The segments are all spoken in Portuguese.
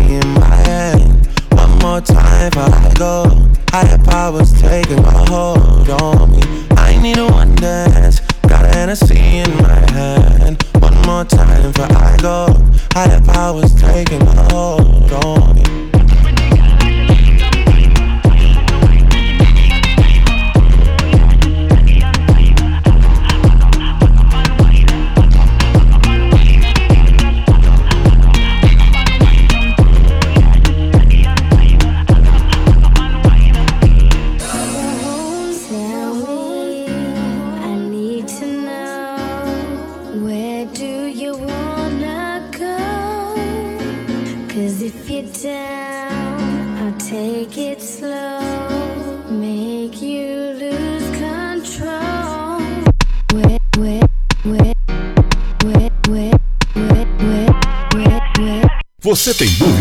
in my hand. One more time before I go. Higher powers taking my hold on me. I need a one dance. Got a Hennessy in my hand. One more time before I go. Higher powers taking my hold on me.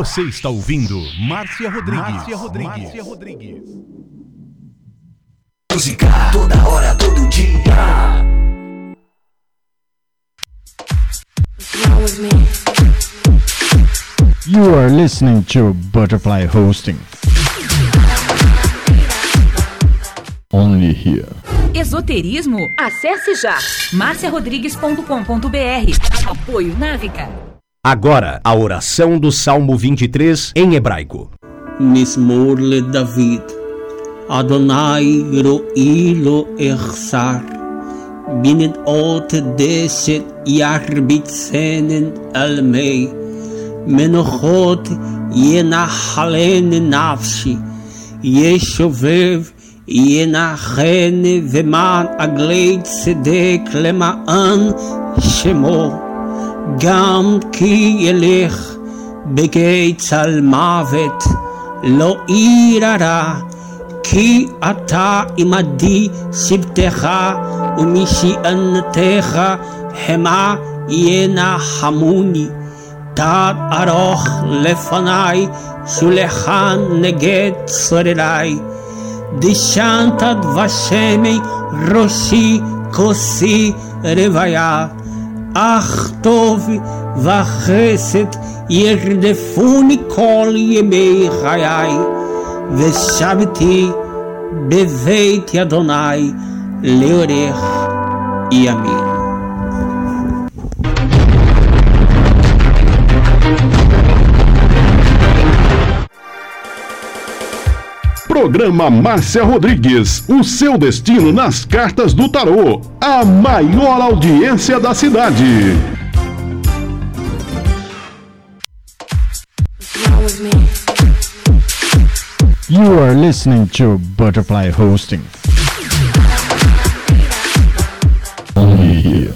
Você está ouvindo Márcia Rodrigues. Márcia Rodrigues. Márcia Rodrigues. Música toda hora, todo dia. You are listening to Butterfly Hosting. Only here. Esoterismo? Acesse já marciarodrigues.com.br. Apoio Návica. Agora, a oração do Salmo 23 em hebraico. Mismor le David. Adonai ro'i lo echsar. Binet ot deset jarbitzenen almei. Menochot yenachalen nafshi. Yeshovev yenachen veman agleit tzedek lemaan shemo. גם כי ילך בגיא צל מוות, לא ירא כי אתה עמדי שבטך ומשענתך המה ינחמוני. תד ארוך לפניי, שולחן נגד צורריי. דשנת דבשמי ראשי כוסי רוויה. אך טוב וחסד ירדפוני כל ימי חיי, ושבתי בבית אדוני לאורך ימים. Programa Márcia Rodrigues, o seu destino nas cartas do tarô. A maior audiência da cidade. You are listening to Butterfly Hosting. Only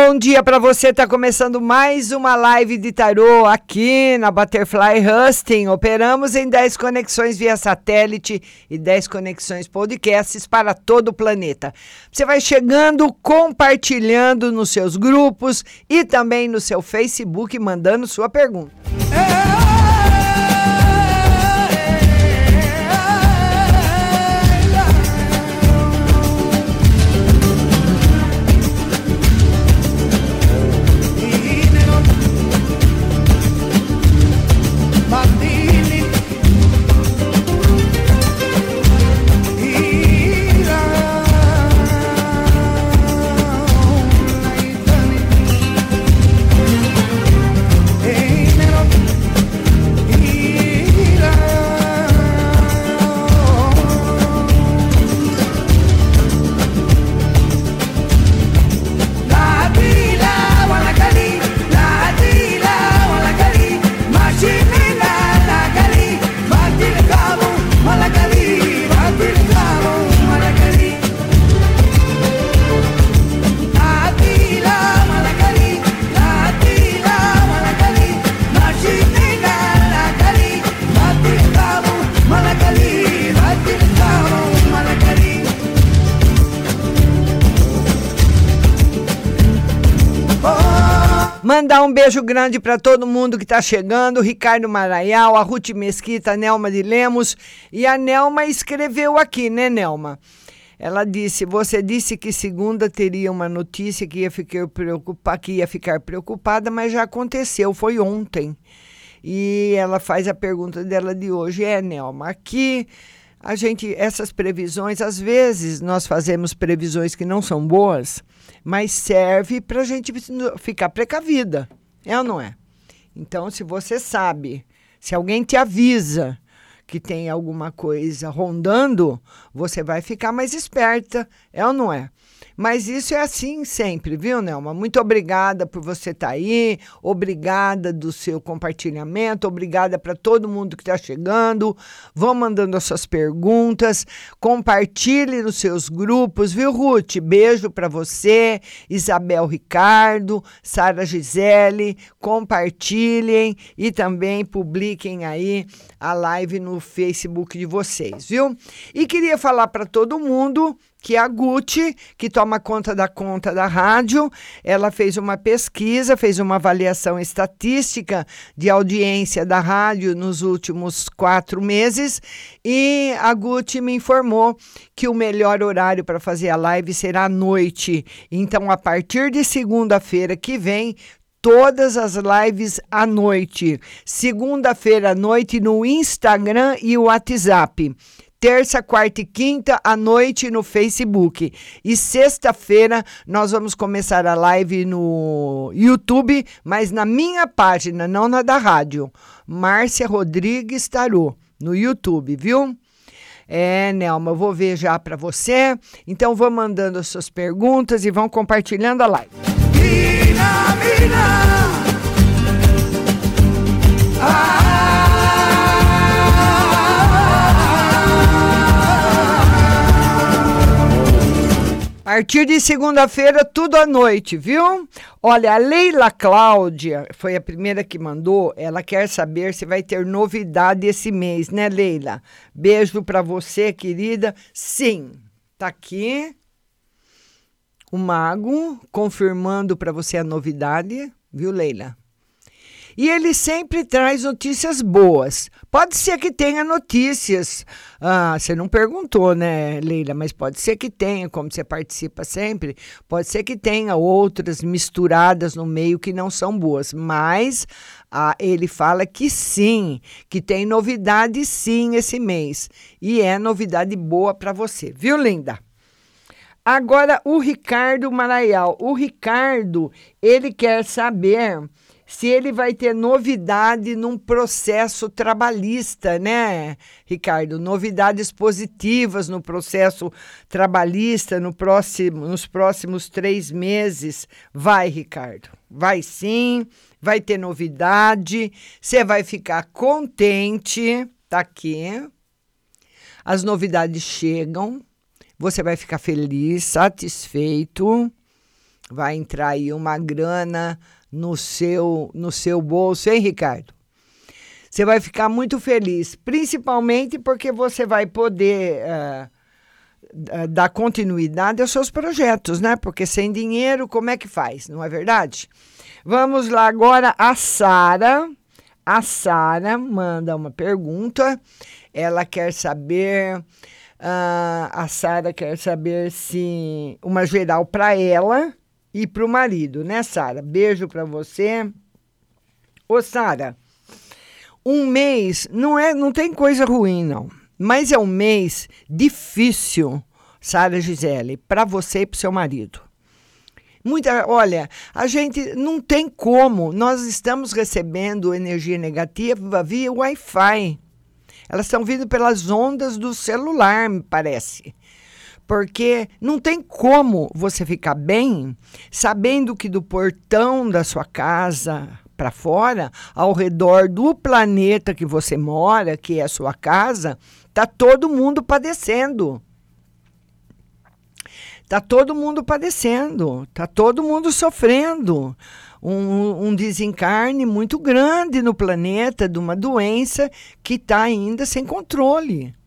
bom dia para você. Tá começando mais uma live de tarô aqui na Butterfly Husting. Operamos em 10 conexões via satélite e 10 conexões podcasts para todo o planeta. Você vai chegando, compartilhando nos seus grupos e também no seu Facebook, mandando sua pergunta. Mandar um beijo grande para todo mundo que está chegando, Ricardo Maraial, a Ruth Mesquita, a Nelma de Lemos e a Nelma escreveu aqui, né, Nelma? Ela disse: Você disse que segunda teria uma notícia que ia ficar preocupada, que ia ficar preocupada, mas já aconteceu, foi ontem. E ela faz a pergunta dela de hoje: É, Nelma, aqui a gente, essas previsões, às vezes nós fazemos previsões que não são boas mas serve para a gente ficar precavida, é ou não é? Então, se você sabe, se alguém te avisa que tem alguma coisa rondando, você vai ficar mais esperta, é ou não é? Mas isso é assim sempre, viu, Nelma? Muito obrigada por você estar tá aí, obrigada do seu compartilhamento, obrigada para todo mundo que está chegando. Vão mandando as suas perguntas, compartilhe nos seus grupos, viu, Ruth? Beijo para você, Isabel Ricardo, Sara Gisele, compartilhem e também publiquem aí a live no Facebook de vocês, viu? E queria falar para todo mundo que a Gucci, que toma conta da conta da rádio, ela fez uma pesquisa, fez uma avaliação estatística de audiência da rádio nos últimos quatro meses e a Gucci me informou que o melhor horário para fazer a live será à noite. Então, a partir de segunda-feira que vem, todas as lives à noite. Segunda-feira à noite no Instagram e WhatsApp terça, quarta e quinta à noite no Facebook. E sexta-feira nós vamos começar a live no YouTube, mas na minha página, não na da rádio. Márcia Rodrigues Tarô, no YouTube, viu? É, Nelma, eu vou ver já para você. Então vão mandando as suas perguntas e vão compartilhando a live. Mina, mina. Ah. Partir de segunda-feira, tudo à noite, viu? Olha, a Leila Cláudia foi a primeira que mandou. Ela quer saber se vai ter novidade esse mês, né, Leila? Beijo para você, querida. Sim, tá aqui o mago confirmando para você a novidade, viu, Leila? E ele sempre traz notícias boas. Pode ser que tenha notícias. Ah, você não perguntou, né, Leila? Mas pode ser que tenha, como você participa sempre, pode ser que tenha outras misturadas no meio que não são boas. Mas ah, ele fala que sim, que tem novidade sim esse mês. E é novidade boa para você, viu, linda? Agora, o Ricardo Maraial. O Ricardo, ele quer saber se ele vai ter novidade num processo trabalhista, né, Ricardo? Novidades positivas no processo trabalhista no próximo, nos próximos três meses. Vai, Ricardo. Vai sim, vai ter novidade, você vai ficar contente, tá aqui. As novidades chegam, você vai ficar feliz, satisfeito Vai entrar aí uma grana no seu, no seu bolso, hein, Ricardo? Você vai ficar muito feliz, principalmente porque você vai poder uh, dar continuidade aos seus projetos, né? Porque sem dinheiro, como é que faz? Não é verdade? Vamos lá agora a Sara. A Sara manda uma pergunta. Ela quer saber. Uh, a Sara quer saber se uma geral para ela e para o marido, né, Sara? Beijo para você. Ô, Sara, um mês não é, não tem coisa ruim não, mas é um mês difícil, Sara Gisele, para você e para seu marido. Muita, olha, a gente não tem como. Nós estamos recebendo energia negativa via Wi-Fi. Elas estão vindo pelas ondas do celular, me parece. Porque não tem como você ficar bem sabendo que do portão da sua casa para fora, ao redor do planeta que você mora, que é a sua casa, tá todo mundo padecendo. Tá todo mundo padecendo, tá todo mundo sofrendo. Um, um, desencarne muito grande no planeta de uma doença que está ainda sem controle.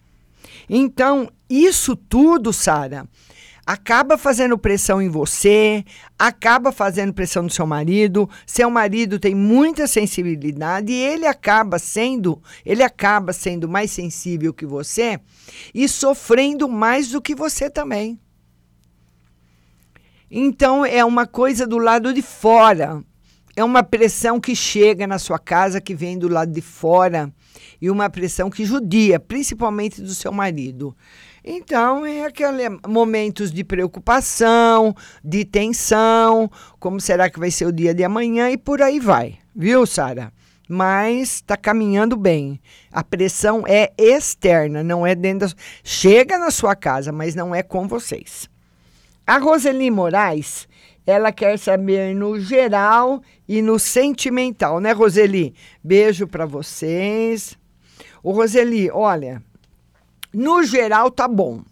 Então, isso tudo, Sara, acaba fazendo pressão em você, acaba fazendo pressão no seu marido. Seu marido tem muita sensibilidade e ele acaba sendo, ele acaba sendo mais sensível que você e sofrendo mais do que você também. Então é uma coisa do lado de fora. É uma pressão que chega na sua casa, que vem do lado de fora, e uma pressão que judia, principalmente do seu marido. Então, é aquele momentos de preocupação, de tensão, como será que vai ser o dia de amanhã e por aí vai. Viu, Sara? Mas está caminhando bem. A pressão é externa, não é dentro da... Chega na sua casa, mas não é com vocês. A Roseli Moraes, ela quer saber no geral e no sentimental, né, Roseli? Beijo para vocês. O Roseli, olha, no geral tá bom,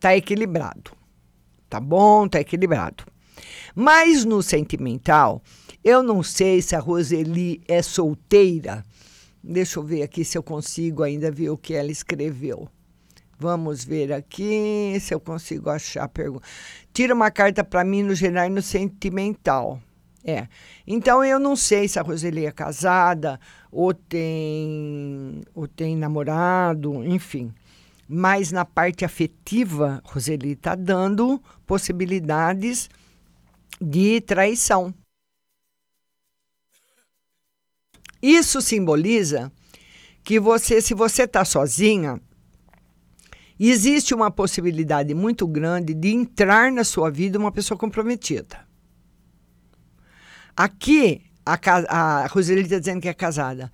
tá equilibrado. Tá bom, tá equilibrado. Mas no sentimental, eu não sei se a Roseli é solteira. Deixa eu ver aqui se eu consigo ainda ver o que ela escreveu. Vamos ver aqui se eu consigo achar a pergunta. Tira uma carta para mim no geral e no sentimental. É. Então eu não sei se a Roseli é casada ou tem ou tem namorado, enfim. Mas na parte afetiva, Roseli está dando possibilidades de traição. Isso simboliza que você, se você está sozinha, existe uma possibilidade muito grande de entrar na sua vida uma pessoa comprometida. Aqui, a, a Roseli está dizendo que é casada.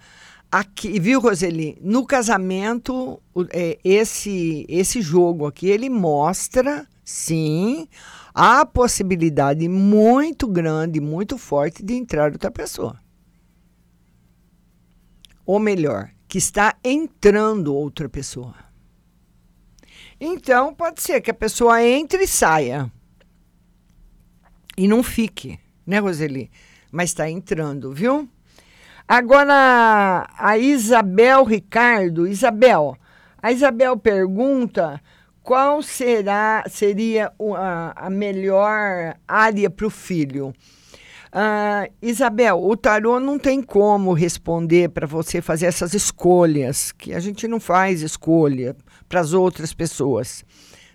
Aqui, viu, Roseli? No casamento, é, esse, esse jogo aqui, ele mostra, sim, a possibilidade muito grande, muito forte de entrar outra pessoa. Ou melhor, que está entrando outra pessoa. Então, pode ser que a pessoa entre e saia. E não fique, né, Roseli? Mas está entrando, viu? Agora, a Isabel Ricardo. Isabel, a Isabel pergunta qual será seria a, a melhor área para o filho. Uh, Isabel, o tarô não tem como responder para você fazer essas escolhas, que a gente não faz escolha para as outras pessoas.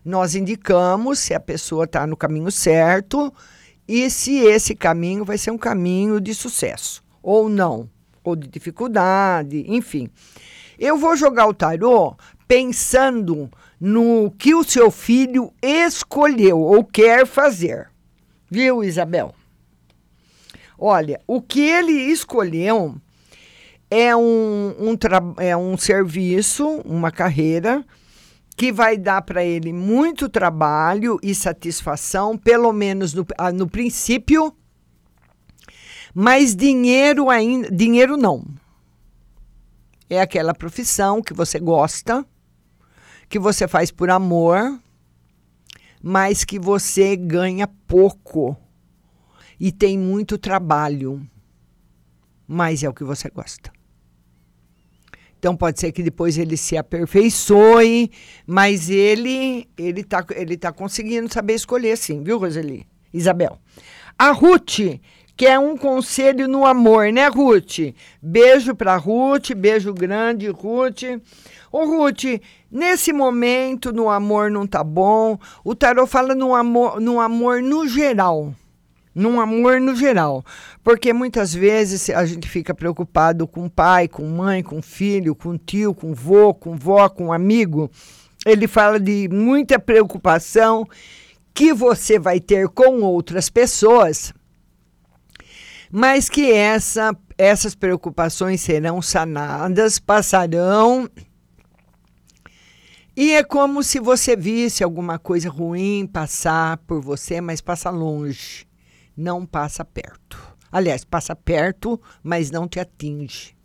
Nós indicamos se a pessoa está no caminho certo e se esse caminho vai ser um caminho de sucesso ou não, ou de dificuldade, enfim. Eu vou jogar o tarô pensando no que o seu filho escolheu ou quer fazer. Viu, Isabel? Olha, o que ele escolheu é um, um, é um serviço, uma carreira que vai dar para ele muito trabalho e satisfação, pelo menos no, ah, no princípio, mas dinheiro ainda, dinheiro não. É aquela profissão que você gosta, que você faz por amor, mas que você ganha pouco e tem muito trabalho, mas é o que você gosta. Então pode ser que depois ele se aperfeiçoe, mas ele ele tá, ele tá conseguindo saber escolher sim, viu, Roseli? Isabel. A Ruth quer um conselho no amor, né, Ruth? Beijo para Ruth, beijo grande, Ruth. Ô, Ruth, nesse momento no amor não tá bom. O tarot fala no amor, no amor no geral num amor no geral. Porque muitas vezes a gente fica preocupado com pai, com mãe, com filho, com tio, com vô, com vó, com amigo. Ele fala de muita preocupação que você vai ter com outras pessoas, mas que essa, essas preocupações serão sanadas, passarão. E é como se você visse alguma coisa ruim passar por você, mas passa longe não passa perto. Aliás, passa perto, mas não te atinge.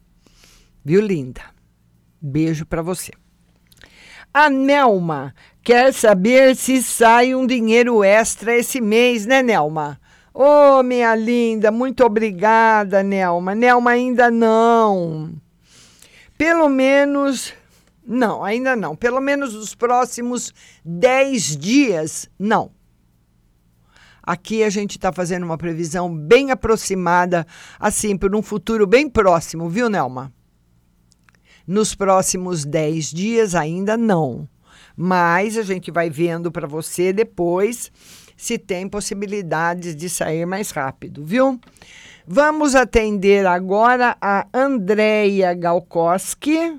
Viu, linda? Beijo para você. A Nelma quer saber se sai um dinheiro extra esse mês, né, Nelma? Ô, oh, minha linda, muito obrigada, Nelma. Nelma, ainda não. Pelo menos. Não, ainda não. Pelo menos nos próximos 10 dias, não. Aqui a gente está fazendo uma previsão bem aproximada, assim, por um futuro bem próximo, viu, Nelma? Nos próximos 10 dias ainda não. Mas a gente vai vendo para você depois se tem possibilidades de sair mais rápido, viu? Vamos atender agora a Andréia Galkoski.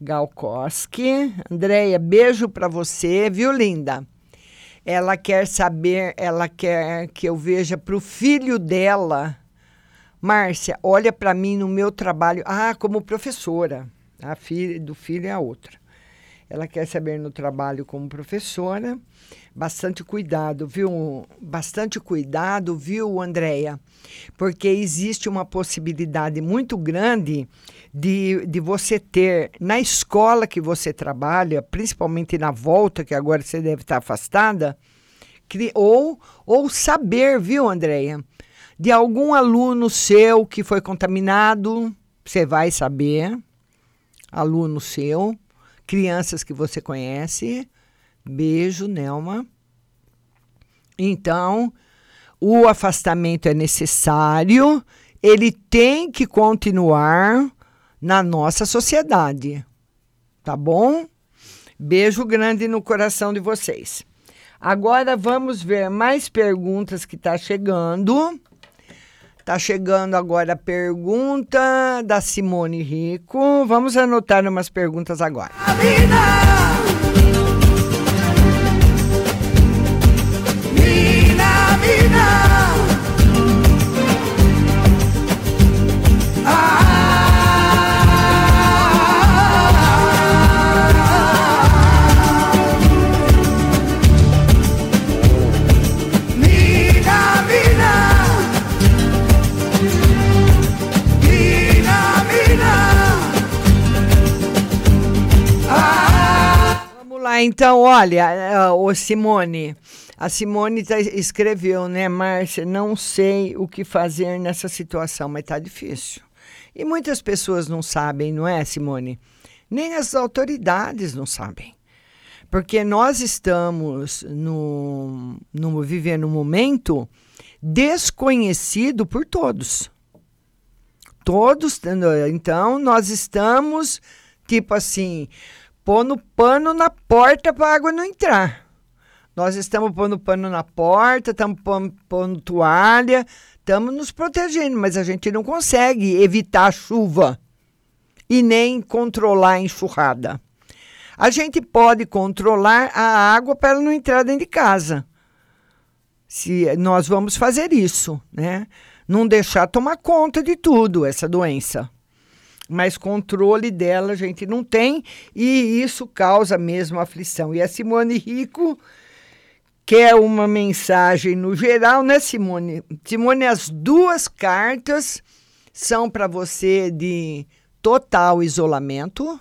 Galkoski. Andréia, beijo para você, viu, linda? Ela quer saber, ela quer que eu veja para o filho dela. Márcia, olha para mim no meu trabalho. Ah, como professora. A filha do filho é a outra. Ela quer saber no trabalho como professora. Bastante cuidado, viu? Bastante cuidado, viu, Andréia? Porque existe uma possibilidade muito grande de, de você ter na escola que você trabalha, principalmente na volta, que agora você deve estar afastada, ou, ou saber, viu, Andréia? De algum aluno seu que foi contaminado, você vai saber, aluno seu crianças que você conhece. Beijo, Nelma. Então, o afastamento é necessário, ele tem que continuar na nossa sociedade. Tá bom? Beijo grande no coração de vocês. Agora vamos ver mais perguntas que tá chegando. Tá chegando agora a pergunta da Simone Rico. Vamos anotar umas perguntas agora. Mina, então, olha, o Simone, a Simone tá, escreveu, né, Márcia? Não sei o que fazer nessa situação, mas tá difícil. E muitas pessoas não sabem, não é, Simone? Nem as autoridades não sabem. Porque nós estamos no, no vivendo um momento desconhecido por todos. Todos, então nós estamos tipo assim, pondo pano na porta para a água não entrar. Nós estamos pondo pano na porta, estamos pondo, pondo toalha, estamos nos protegendo, mas a gente não consegue evitar a chuva e nem controlar a enxurrada. A gente pode controlar a água para ela não entrar dentro de casa. Se nós vamos fazer isso, né? Não deixar tomar conta de tudo essa doença mas controle dela a gente não tem e isso causa mesmo aflição. E a Simone Rico quer uma mensagem no geral, né, Simone? Simone, as duas cartas são para você de total isolamento,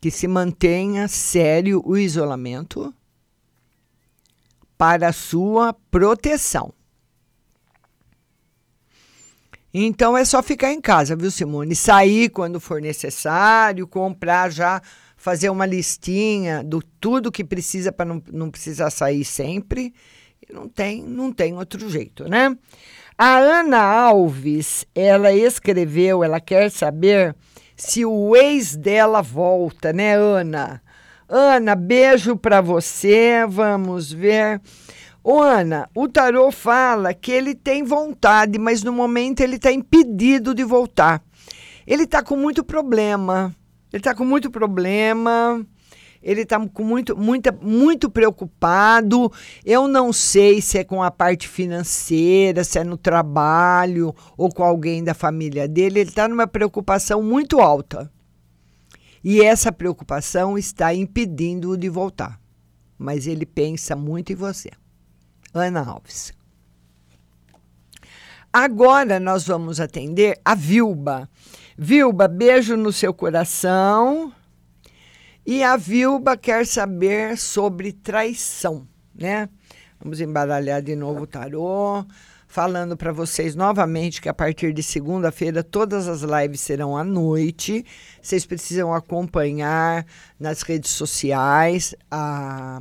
que se mantenha sério o isolamento, para sua proteção. Então é só ficar em casa, viu, Simone? Sair quando for necessário, comprar já, fazer uma listinha do tudo que precisa para não, não precisar sair sempre. Não tem, não tem outro jeito, né? A Ana Alves, ela escreveu, ela quer saber se o ex dela volta, né, Ana? Ana, beijo para você. Vamos ver. Ô, Ana, o tarô fala que ele tem vontade, mas no momento ele está impedido de voltar. Ele está com muito problema. Ele está com muito problema. Ele está com muito, muita, muito preocupado. Eu não sei se é com a parte financeira, se é no trabalho ou com alguém da família dele. Ele está numa preocupação muito alta. E essa preocupação está impedindo-o de voltar. Mas ele pensa muito em você. Ana Alves. Agora nós vamos atender a Vilba. Vilba, beijo no seu coração. E a Vilba quer saber sobre traição, né? Vamos embaralhar de novo o tarô falando para vocês novamente que a partir de segunda-feira todas as lives serão à noite. Vocês precisam acompanhar nas redes sociais a,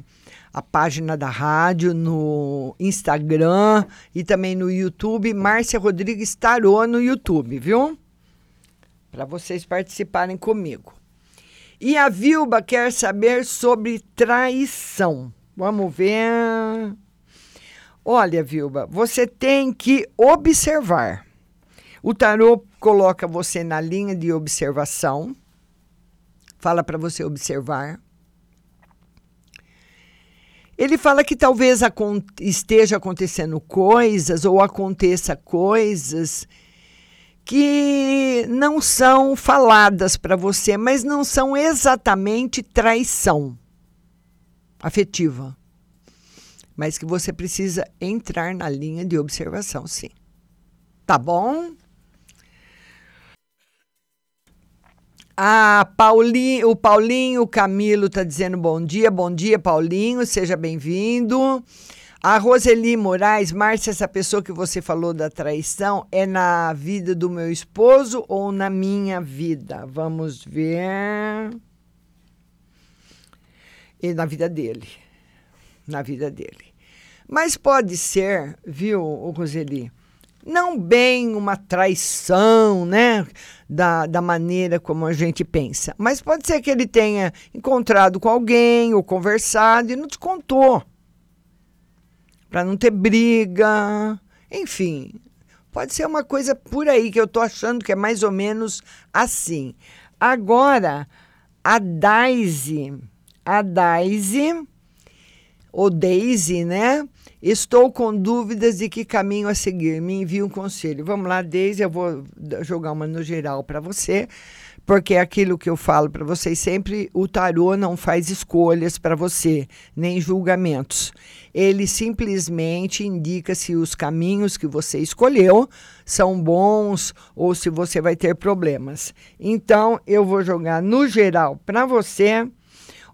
a página da rádio, no Instagram e também no YouTube. Márcia Rodrigues Tarô no YouTube, viu? Para vocês participarem comigo. E a Vilba quer saber sobre traição. Vamos ver. Olha, Vilba, você tem que observar. O tarô coloca você na linha de observação. Fala para você observar. Ele fala que talvez esteja acontecendo coisas ou aconteça coisas que não são faladas para você, mas não são exatamente traição afetiva mas que você precisa entrar na linha de observação, sim. Tá bom? Ah, Paulinho, o Paulinho Camilo está dizendo bom dia, bom dia, Paulinho, seja bem-vindo. A Roseli Moraes, Márcia, essa pessoa que você falou da traição é na vida do meu esposo ou na minha vida? Vamos ver. E na vida dele na vida dele. Mas pode ser, viu, Roseli, não bem uma traição, né? Da, da maneira como a gente pensa. Mas pode ser que ele tenha encontrado com alguém ou conversado e não te contou. Para não ter briga. Enfim, pode ser uma coisa por aí que eu tô achando que é mais ou menos assim. Agora, a Daisy, a Daisy ou Daisy, né? Estou com dúvidas de que caminho a seguir. Me envie um conselho. Vamos lá, Daisy, eu vou jogar uma no geral para você, porque é aquilo que eu falo para vocês sempre, o tarô não faz escolhas para você, nem julgamentos. Ele simplesmente indica se os caminhos que você escolheu são bons ou se você vai ter problemas. Então, eu vou jogar no geral para você.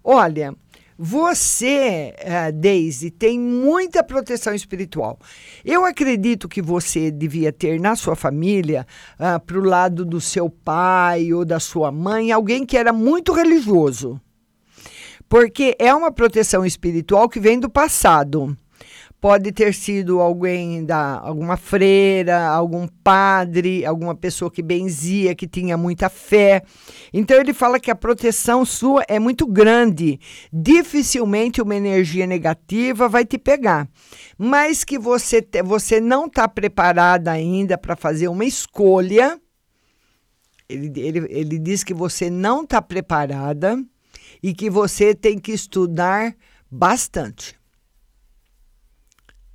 Olha, você, uh, Daisy, tem muita proteção espiritual. Eu acredito que você devia ter na sua família, ah, para o lado do seu pai ou da sua mãe, alguém que era muito religioso. Porque é uma proteção espiritual que vem do passado. Pode ter sido alguém da alguma freira, algum padre, alguma pessoa que benzia, que tinha muita fé. Então ele fala que a proteção sua é muito grande. Dificilmente uma energia negativa vai te pegar. Mas que você, te, você não está preparada ainda para fazer uma escolha. Ele, ele, ele diz que você não está preparada e que você tem que estudar bastante.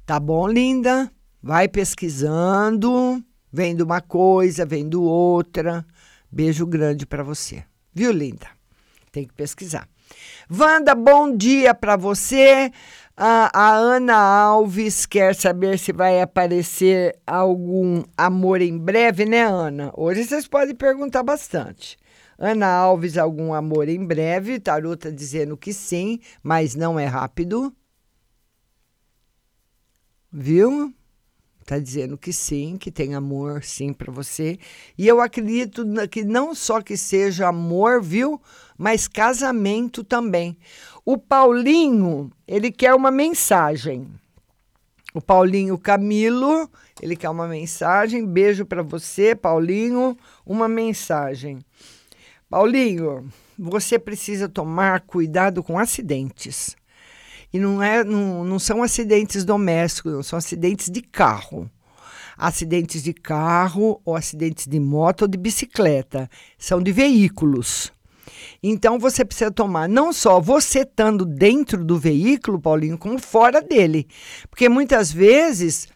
Tá bom, linda? Vai pesquisando, vendo uma coisa, vendo outra. Beijo grande para você. Viu, linda? Tem que pesquisar. Wanda, bom dia para você. A, a, Ana Alves quer saber se vai aparecer algum amor em breve, né, Ana? Hoje vocês podem perguntar bastante. Ana Alves, algum amor em breve? Tarô tá dizendo que sim, mas não é rápido. Viu? Tá dizendo que sim, que tem amor sim para você. E eu acredito que não só que seja amor, viu? Mas casamento também. O Paulinho, ele quer uma mensagem. O Paulinho Camilo, ele quer uma mensagem. Beijo para você, Paulinho. Uma mensagem. Paulinho, você precisa tomar cuidado com acidentes. E não, é, não, não são acidentes domésticos, não, são acidentes de carro. Acidentes de carro, ou acidentes de moto ou de bicicleta. São de veículos. Então você precisa tomar não só você estando dentro do veículo, Paulinho, como fora dele. Porque muitas vezes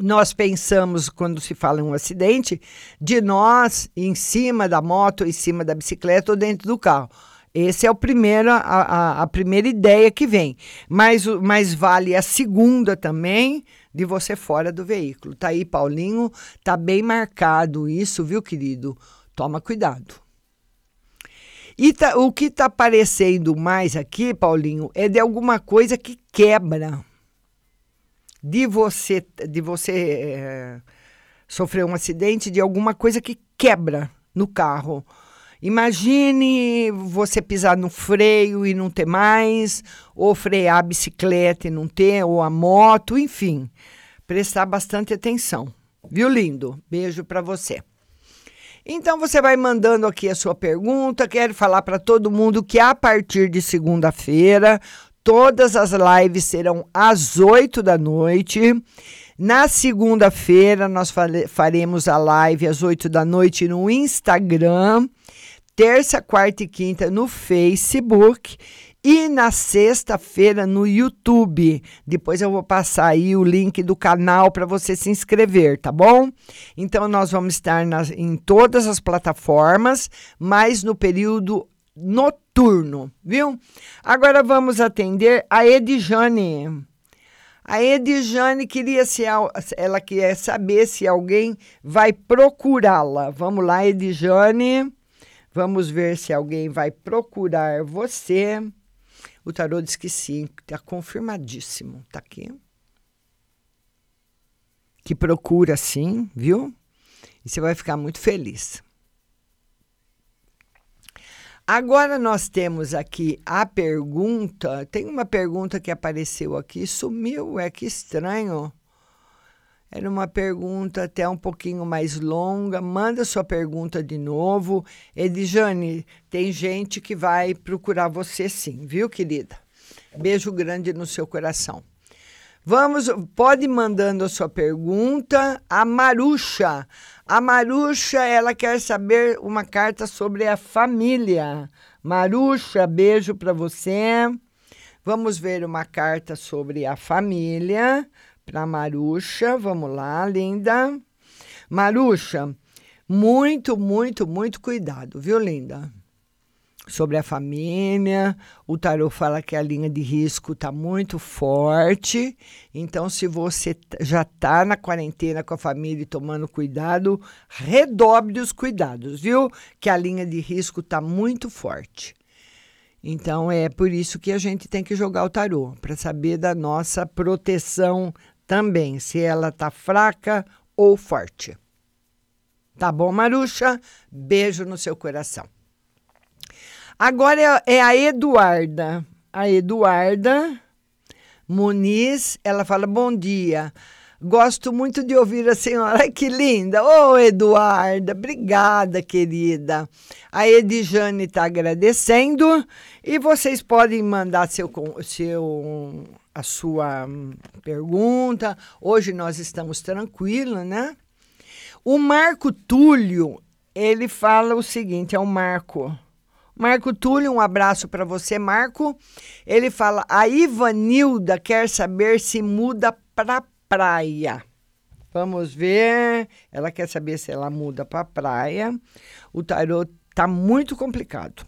nós pensamos, quando se fala em um acidente, de nós em cima da moto, em cima da bicicleta ou dentro do carro. Essa é o primeiro, a, a, a, primeira ideia que vem. Mas, mas vale a segunda também de você fora do veículo. Tá aí, Paulinho, tá bem marcado isso, viu, querido? Toma cuidado. E tá, o que está aparecendo mais aqui, Paulinho, é de alguma coisa que quebra. De você, de você é, sofrer um acidente, de alguma coisa que quebra no carro. Imagine você pisar no freio e não ter mais, ou frear a bicicleta e não ter, ou a moto, enfim. Prestar bastante atenção. Viu, lindo? Beijo para você. Então você vai mandando aqui a sua pergunta. Quero falar para todo mundo que a partir de segunda-feira, todas as lives serão às 8 da noite. Na segunda-feira, nós faremos a live às 8 da noite no Instagram. Terça, quarta e quinta no Facebook e na sexta-feira no YouTube. Depois eu vou passar aí o link do canal para você se inscrever, tá bom? Então nós vamos estar nas, em todas as plataformas, mas no período noturno, viu? Agora vamos atender a Edjane. A Edjane queria se ela quer saber se alguém vai procurá-la. Vamos lá, Edjane. Vamos ver se alguém vai procurar você. O tarô diz que sim, está confirmadíssimo. Está aqui. Que procura sim, viu? E você vai ficar muito feliz. Agora nós temos aqui a pergunta. Tem uma pergunta que apareceu aqui, sumiu, é que estranho. Era uma pergunta até um pouquinho mais longa. Manda sua pergunta de novo. Edjane, tem gente que vai procurar você sim, viu, querida? Beijo grande no seu coração. Vamos, pode ir mandando a sua pergunta. A Marucha. A Marucha, ela quer saber uma carta sobre a família. Marucha, beijo para você. Vamos ver uma carta sobre a família para Marucha. Vamos lá, linda. Marucha, muito, muito, muito cuidado, viu, linda? Sobre a família, o tarô fala que a linha de risco está muito forte. Então, se você já está na quarentena com a família e tomando cuidado, redobre os cuidados, viu? Que a linha de risco está muito forte. Então, é por isso que a gente tem que jogar o tarô, para saber da nossa proteção também, se ela tá fraca ou forte. Tá bom, Marucha? Beijo no seu coração. Agora é, é a Eduarda. A Eduarda Muniz, ela fala: Bom dia. Gosto muito de ouvir a senhora. Ai, que linda! Ô, oh, Eduarda, obrigada, querida. A Edjane está agradecendo e vocês podem mandar seu, seu a sua hum, pergunta. Hoje nós estamos tranquilos, né? O Marco Túlio, ele fala o seguinte, é o Marco. Marco Túlio, um abraço para você, Marco. Ele fala: "A Ivanilda quer saber se muda para praia". Vamos ver. Ela quer saber se ela muda para praia. O tarô tá muito complicado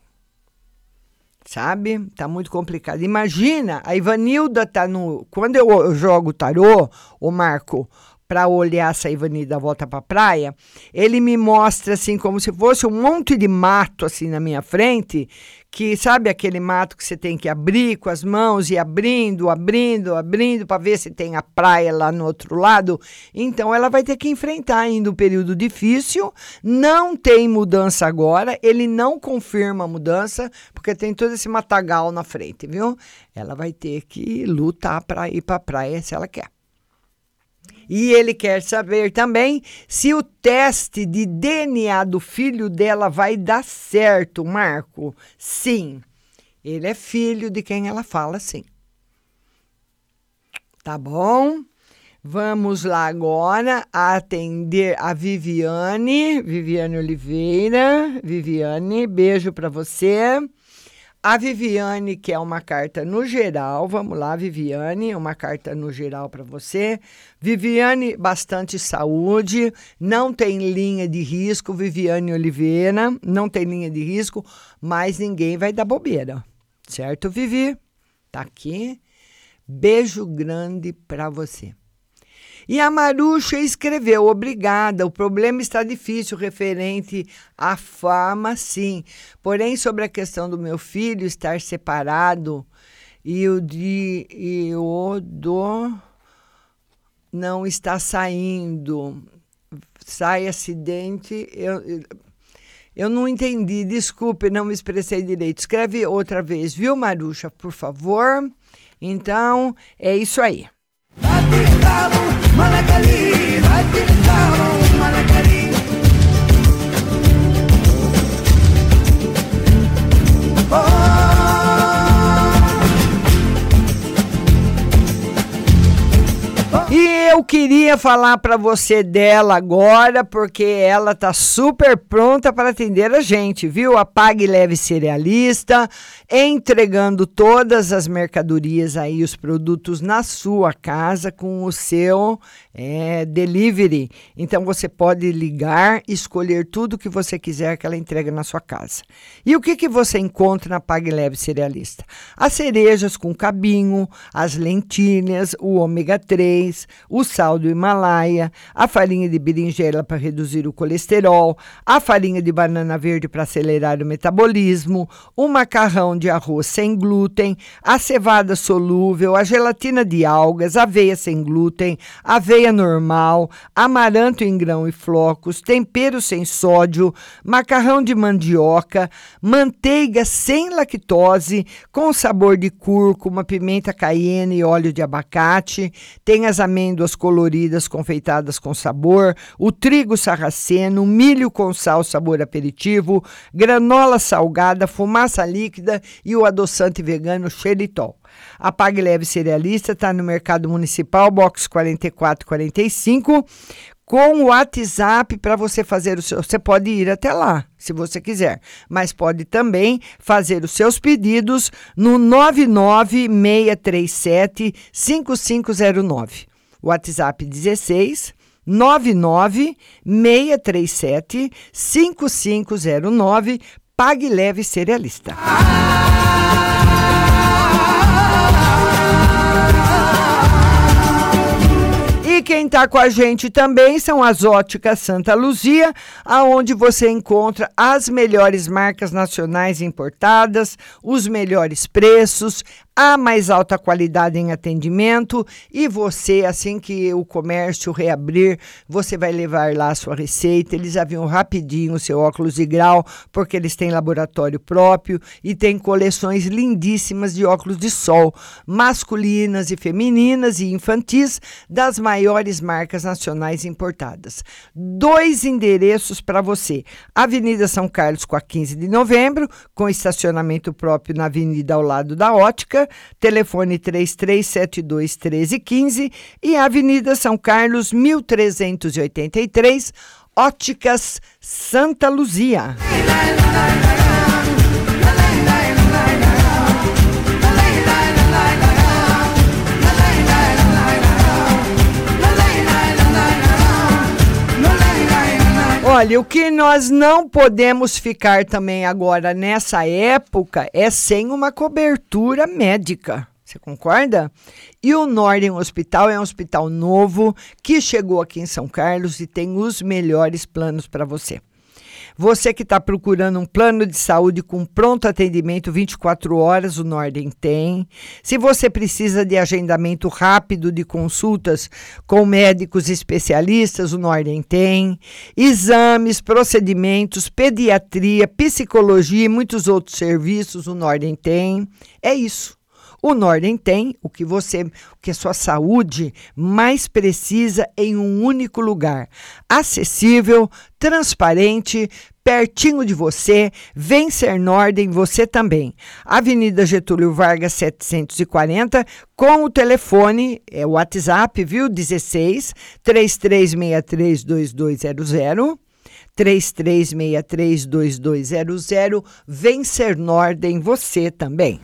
sabe? Tá muito complicado. Imagina, a Ivanilda tá no. Quando eu jogo tarô, o Marco, para olhar essa Ivanilda volta para praia, ele me mostra assim como se fosse um monte de mato assim na minha frente, que sabe aquele mato que você tem que abrir com as mãos e abrindo, abrindo, abrindo para ver se tem a praia lá no outro lado. Então ela vai ter que enfrentar ainda um período difícil. Não tem mudança agora, ele não confirma a mudança porque tem todo esse matagal na frente, viu? Ela vai ter que lutar para ir para a praia se ela quer. E ele quer saber também se o teste de DNA do filho dela vai dar certo, Marco. Sim, ele é filho de quem ela fala, sim. Tá bom? Vamos lá agora atender a Viviane, Viviane Oliveira. Viviane, beijo para você. A Viviane quer uma carta no geral. Vamos lá, Viviane, uma carta no geral para você. Viviane, bastante saúde, não tem linha de risco. Viviane Oliveira, não tem linha de risco, mas ninguém vai dar bobeira. Certo, Vivi? Tá aqui. Beijo grande para você. E a Maruxa escreveu: Obrigada, o problema está difícil referente à fama, sim. Porém, sobre a questão do meu filho estar separado e o, de, e o do não está saindo, sai acidente. Eu, eu não entendi, desculpe, não me expressei direito. Escreve outra vez, viu, Maruxa, por favor? Então, é isso aí. E eu queria falar para você dela agora, porque ela tá super pronta para atender a gente, viu? A Pague Leve Cerealista, entregando todas as mercadorias aí, os produtos na sua casa com o seu é, delivery. Então você pode ligar, escolher tudo que você quiser que ela entrega na sua casa. E o que, que você encontra na Pague Leve Cerealista? As cerejas com cabinho, as lentilhas, o ômega 3, o sal do Himalaia, a farinha de berinjela para reduzir o colesterol, a farinha de banana verde para acelerar o metabolismo, o macarrão de arroz sem glúten, a cevada solúvel, a gelatina de algas, aveia sem glúten, aveia normal, amaranto em grão e flocos, tempero sem sódio, macarrão de mandioca, manteiga sem lactose, com sabor de cúrcuma, pimenta cayenne e óleo de abacate, tem as amêndoas coloridas confeitadas com sabor, o trigo sarraceno, milho com sal sabor aperitivo, granola salgada, fumaça líquida e o adoçante vegano xeritol. A Pague Leve Cerealista está no Mercado Municipal, box 4445, com o WhatsApp para você fazer o seu. Você pode ir até lá, se você quiser, mas pode também fazer os seus pedidos no 99637 5509. WhatsApp 16 99 637 5509 Pague Leve Cerealista. E quem está com a gente também são as óticas Santa Luzia, aonde você encontra as melhores marcas nacionais importadas, os melhores preços, a mais alta qualidade em atendimento e você, assim que o comércio reabrir, você vai levar lá a sua receita. Eles aviam rapidinho o seu óculos de grau, porque eles têm laboratório próprio e tem coleções lindíssimas de óculos de sol, masculinas e femininas e infantis, das maiores marcas nacionais importadas. Dois endereços para você: Avenida São Carlos, com a 15 de novembro, com estacionamento próprio na avenida ao lado da ótica telefone 3372 1315 e Avenida São Carlos, 1383, Óticas Santa Luzia. Olha, o que nós não podemos ficar também agora nessa época é sem uma cobertura médica. Você concorda? E o Norden Hospital é um hospital novo que chegou aqui em São Carlos e tem os melhores planos para você. Você que está procurando um plano de saúde com pronto atendimento 24 horas, o Norden tem. Se você precisa de agendamento rápido de consultas com médicos especialistas, o Norden tem. Exames, procedimentos, pediatria, psicologia e muitos outros serviços, o Norden tem. É isso. O Norden tem o que você, o que a sua saúde mais precisa em um único lugar, acessível, transparente, pertinho de você. Vem ser Norden você também. Avenida Getúlio Vargas 740 com o telefone, é o WhatsApp, viu? 16 3363 2200. 33632200. Vem ser Norden você também.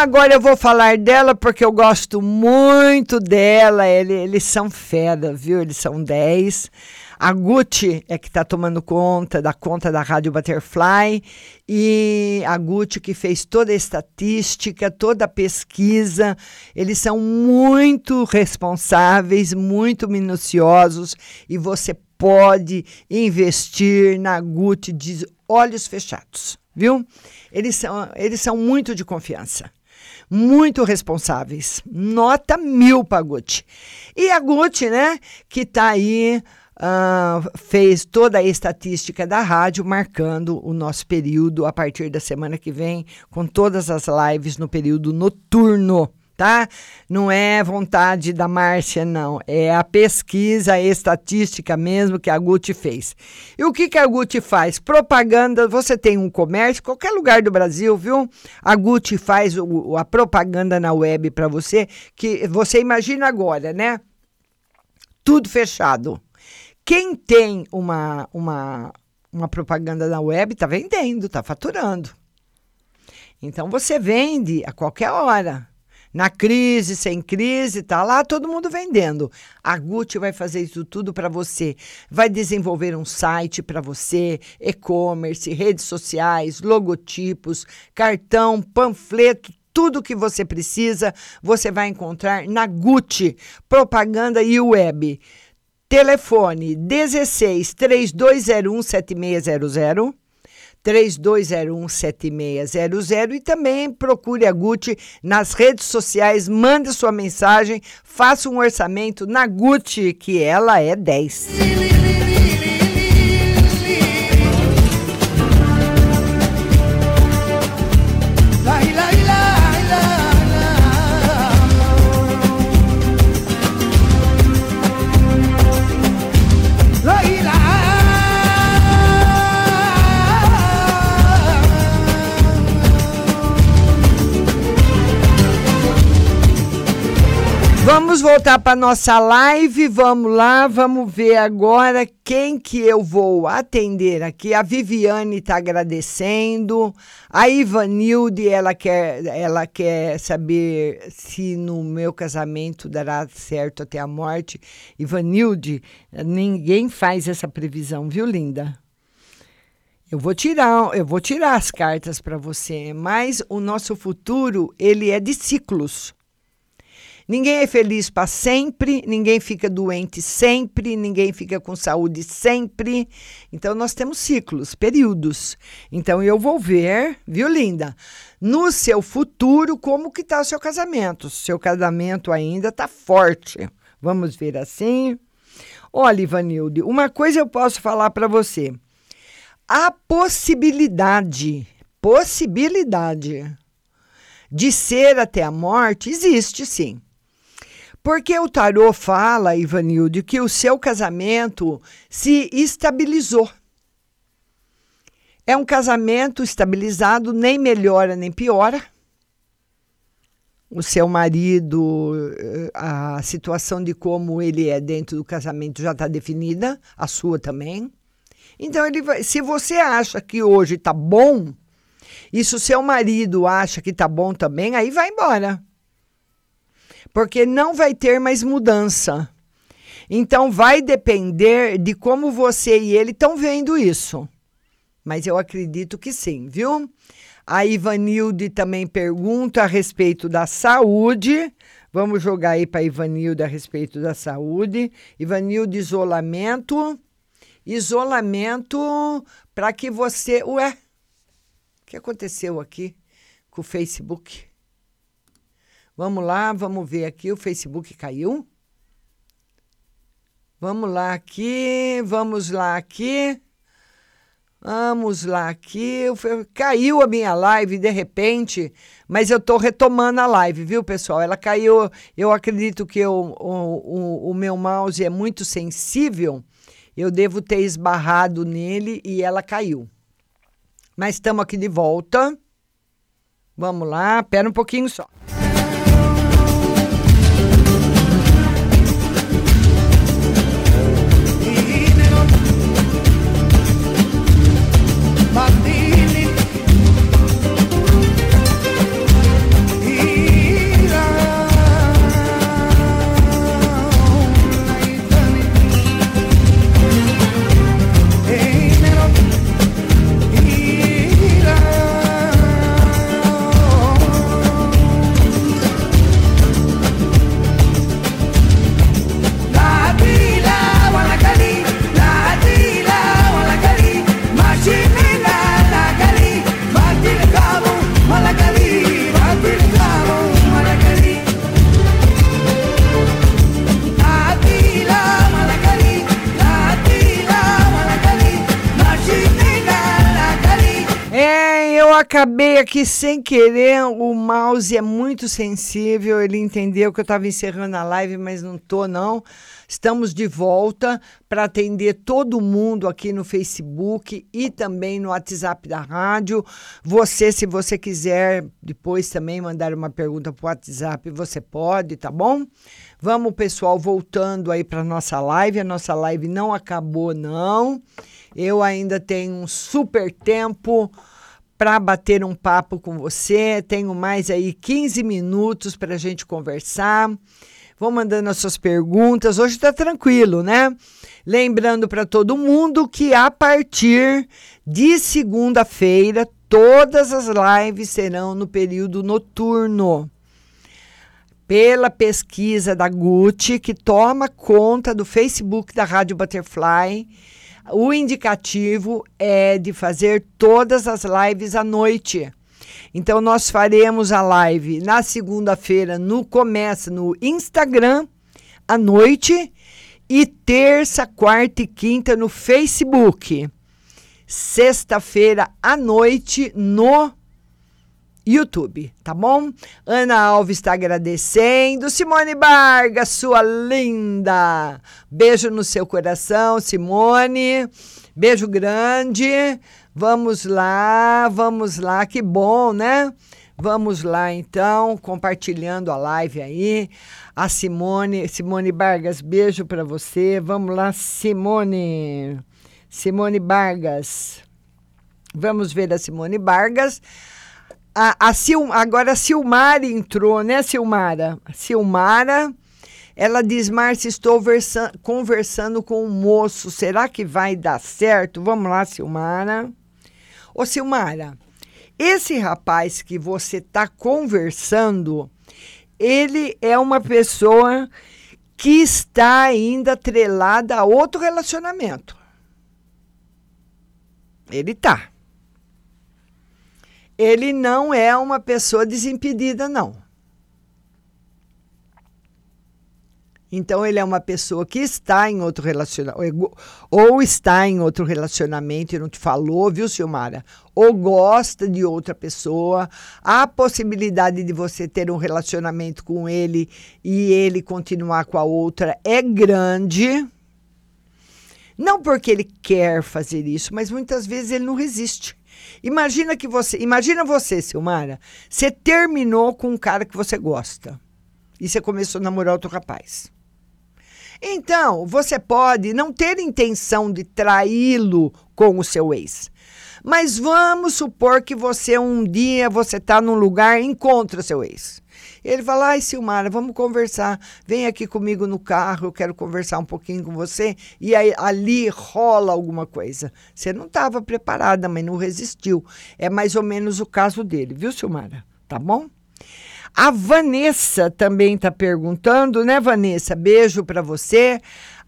Agora eu vou falar dela porque eu gosto muito dela. Ele- Eles, são fera, viu? Eles são 10. A Gucci é que está tomando conta da conta da Rádio Butterfly e a Gucci que fez toda a estatística, toda a pesquisa. Eles são muito responsáveis, muito minuciosos e você pode investir na Gucci de olhos fechados, viu? Eles são, eles são muito de confiança muito responsáveis. Nota mil para Gucci. E a Gucci, né, que está aí, ah, fez toda a estatística da rádio, marcando o nosso período a partir da semana que vem, com todas as lives no período noturno. Tá? Não é vontade da Márcia, não. É a pesquisa, a estatística mesmo que a Gucci fez. E o que, que a Gucci faz? Propaganda. Você tem um comércio, qualquer lugar do Brasil, viu? A Gucci faz o- a propaganda na web para você, que você imagina agora, né? Tudo fechado. Quem tem uma, uma, uma propaganda na web está vendendo, está faturando. Então você vende a qualquer hora. Na crise, sem crise, tá lá todo mundo vendendo. A Gucci vai fazer isso tudo para você. Vai desenvolver um site para você, e-commerce, redes sociais, logotipos, cartão, panfleto, tudo que você precisa, você vai encontrar na Gucci, propaganda e web. Telefone 16 3201 7600 3201-7600 e também procure a Gucci nas redes sociais, mande sua mensagem, faça um orçamento na Gucci, que ela é 10. Vamos voltar para nossa live, vamos lá, vamos ver agora quem que eu vou atender aqui. A Viviane está agradecendo, a Ivanilde, ela quer, ela quer saber se no meu casamento dará certo até a morte. Ivanilde, ninguém faz essa previsão, viu, linda? Eu vou tirar, eu vou tirar as cartas para você, mas o nosso futuro, ele é de ciclos. Ninguém é feliz para sempre, ninguém fica doente sempre, ninguém fica com saúde sempre. Então nós temos ciclos, períodos. Então eu vou ver, viu, linda? No seu futuro, como que tá o seu casamento? Seu casamento ainda tá forte. Vamos ver assim. Olha, Ivanilde, uma coisa eu posso falar para você. A possibilidade, possibilidade de ser até a morte existe sim. Porque o tarô fala, Ivanilde, que o seu casamento se estabilizou. É um casamento estabilizado, nem melhora nem piora. O seu marido, eh, a situação de como ele é dentro do casamento já está definida, a sua também. Então, ele vai, se você acha que hoje está bom, e se o seu marido acha que está bom também, aí vai embora porque não vai ter mais mudança. Então vai depender de como você e ele estão vendo isso. Mas eu acredito que sim, viu? A Ivanilde também pergunta a respeito da saúde. Vamos jogar aí para Ivanilde a respeito da saúde. Ivanilde, isolamento. Isolamento para que você. Ué, o que aconteceu aqui com o Facebook? Vamos lá, vamos ver aqui. O Facebook caiu. Vamos lá aqui, vamos lá aqui. Vamos lá aqui. Caiu a minha live de repente, mas eu estou retomando a live, viu, pessoal? Ela caiu. Eu acredito que eu, o, o, o meu mouse é muito sensível. Eu devo ter esbarrado nele e ela caiu. Mas estamos aqui de volta. Vamos lá, pera um pouquinho só. Acabei aqui sem querer, o mouse é muito sensível, ele entendeu que eu estava encerrando a live, mas não tô não. Estamos de volta para atender todo mundo aqui no Facebook e também no WhatsApp da rádio. Você, se você quiser depois também mandar uma pergunta para o WhatsApp, você pode, tá bom? Vamos, pessoal, voltando aí para nossa live. A nossa live não acabou, não. Eu ainda tenho um super tempo para bater um papo com você. Tenho mais aí 15 minutos para a gente conversar. Vou mandando as suas perguntas. Hoje está tranquilo, né? Lembrando para todo mundo que a partir de segunda-feira, todas as lives serão no período noturno. Pela pesquisa da Gucci, que toma conta do Facebook da Rádio Butterfly o indicativo é de fazer todas as lives à noite. Então nós faremos a live na segunda-feira no começa no Instagram à noite e terça, quarta e quinta no Facebook. Sexta-feira à noite no YouTube, tá bom? Ana Alves está agradecendo. Simone Barga, sua linda. Beijo no seu coração, Simone. Beijo grande. Vamos lá, vamos lá. Que bom, né? Vamos lá então, compartilhando a live aí. A Simone, Simone Vargas, beijo para você. Vamos lá, Simone. Simone Vargas. Vamos ver a Simone Vargas. A, a Sil, agora a Silmara entrou, né, Silmara? Silmara, ela diz, Márcia, estou versa, conversando com um moço, será que vai dar certo? Vamos lá, Silmara. Ô, Silmara, esse rapaz que você está conversando, ele é uma pessoa que está ainda atrelada a outro relacionamento. Ele tá ele não é uma pessoa desimpedida, não. Então, ele é uma pessoa que está em outro relacionamento, ou está em outro relacionamento e não te falou, viu, Silmara? Ou gosta de outra pessoa. A possibilidade de você ter um relacionamento com ele e ele continuar com a outra é grande. Não porque ele quer fazer isso, mas muitas vezes ele não resiste. Imagina que você, imagina você, Silmara, você terminou com um cara que você gosta e você começou a namorar outro rapaz. Então, você pode não ter intenção de traí-lo com o seu ex. Mas vamos supor que você um dia você está num lugar encontra seu ex. Ele fala: ai, Silmara, vamos conversar. Vem aqui comigo no carro, eu quero conversar um pouquinho com você. E aí ali rola alguma coisa. Você não estava preparada, mas não resistiu. É mais ou menos o caso dele, viu, Silmara? Tá bom? A Vanessa também está perguntando, né, Vanessa? Beijo para você.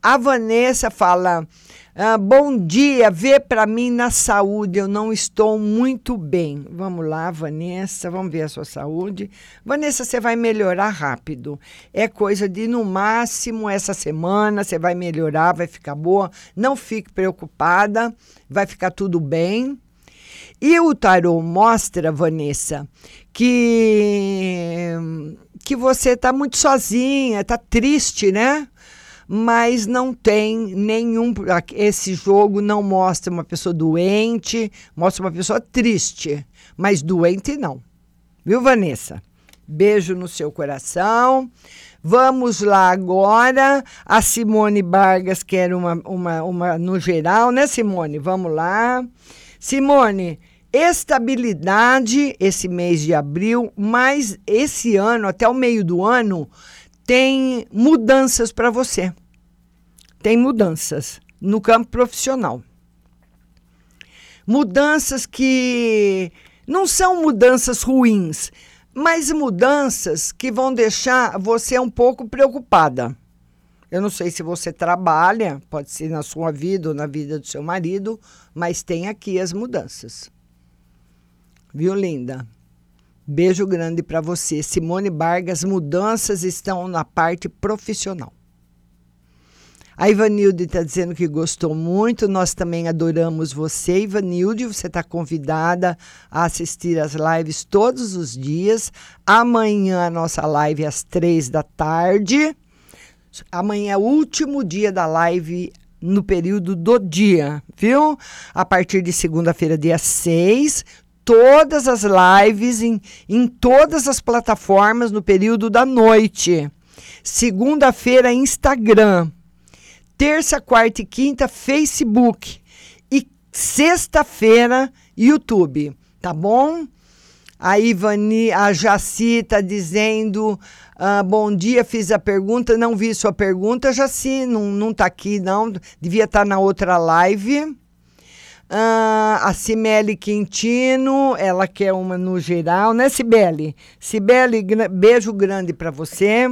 A Vanessa fala: ah, Bom dia, vê para mim na saúde, eu não estou muito bem. Vamos lá, Vanessa, vamos ver a sua saúde. Vanessa, você vai melhorar rápido. É coisa de no máximo essa semana você vai melhorar, vai ficar boa. Não fique preocupada, vai ficar tudo bem. E o tarô mostra, Vanessa, que que você está muito sozinha, está triste, né? Mas não tem nenhum. Esse jogo não mostra uma pessoa doente, mostra uma pessoa triste, mas doente não. Viu, Vanessa? Beijo no seu coração. Vamos lá agora. A Simone Vargas quer uma, uma, uma no geral, né, Simone? Vamos lá. Simone, estabilidade esse mês de abril, mas esse ano, até o meio do ano, tem mudanças para você. Tem mudanças no campo profissional. Mudanças que não são mudanças ruins, mas mudanças que vão deixar você um pouco preocupada. Eu não sei se você trabalha, pode ser na sua vida ou na vida do seu marido, mas tem aqui as mudanças. Viu, linda? Beijo grande para você. Simone Vargas, mudanças estão na parte profissional. A Ivanilde está dizendo que gostou muito. Nós também adoramos você, Ivanilde. Você está convidada a assistir as lives todos os dias. Amanhã a nossa live às três da tarde. Amanhã é o último dia da live no período do dia, viu? A partir de segunda-feira, dia 6, todas as lives em, em todas as plataformas no período da noite. Segunda-feira, Instagram. Terça, quarta e quinta, Facebook. E sexta-feira, YouTube. Tá bom? A Ivani, a Jaci está dizendo: ah, bom dia, fiz a pergunta, não vi sua pergunta, Jaci, não, não tá aqui, não, devia estar tá na outra live. Ah, a Cimele Quintino, ela quer uma no geral, né, Cibele? Cibele, beijo grande para você.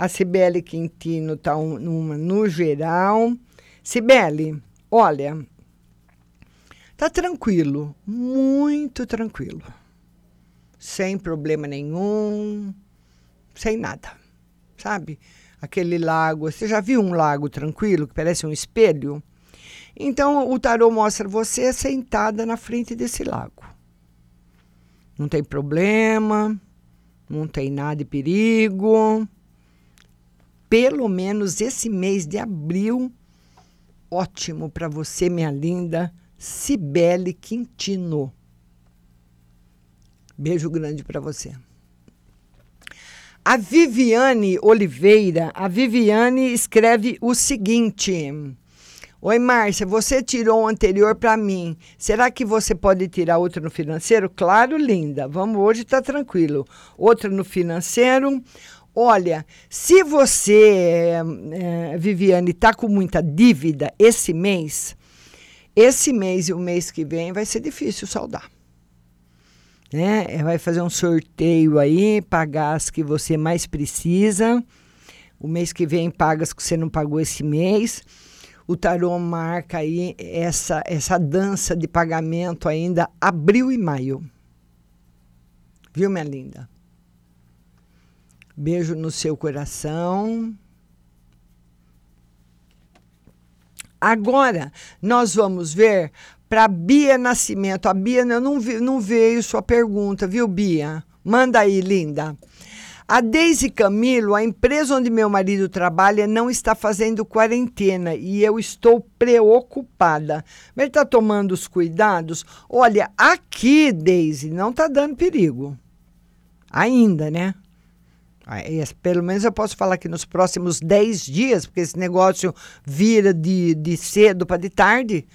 A Cibele Quintino tá um, uma no geral. Cibele, olha, tá tranquilo, muito tranquilo sem problema nenhum, sem nada, sabe? Aquele lago, você já viu um lago tranquilo que parece um espelho? Então o tarô mostra você sentada na frente desse lago. Não tem problema, não tem nada de perigo. Pelo menos esse mês de abril, ótimo para você, minha linda Cibele Quintino. Beijo grande para você. A Viviane Oliveira, a Viviane escreve o seguinte: Oi, Márcia, você tirou o anterior para mim. Será que você pode tirar outro no financeiro? Claro, linda. Vamos, hoje está tranquilo. Outro no financeiro. Olha, se você, é, Viviane, está com muita dívida esse mês, esse mês e o mês que vem vai ser difícil saldar né? É, vai fazer um sorteio aí, pagar as que você mais precisa. O mês que vem paga as que você não pagou esse mês. O tarô marca aí essa, essa dança de pagamento ainda abril e maio. Viu, minha linda? Beijo no seu coração. Agora, nós vamos ver para Bia Nascimento. A Bia, não, vi, não veio sua pergunta, viu, Bia? Manda aí, linda. A Deise Camilo, a empresa onde meu marido trabalha, não está fazendo quarentena e eu estou preocupada. Ele está tomando os cuidados? Olha, aqui, Deise, não está dando perigo. Ainda, né? Pelo menos eu posso falar que nos próximos 10 dias, porque esse negócio vira de, de cedo para de tarde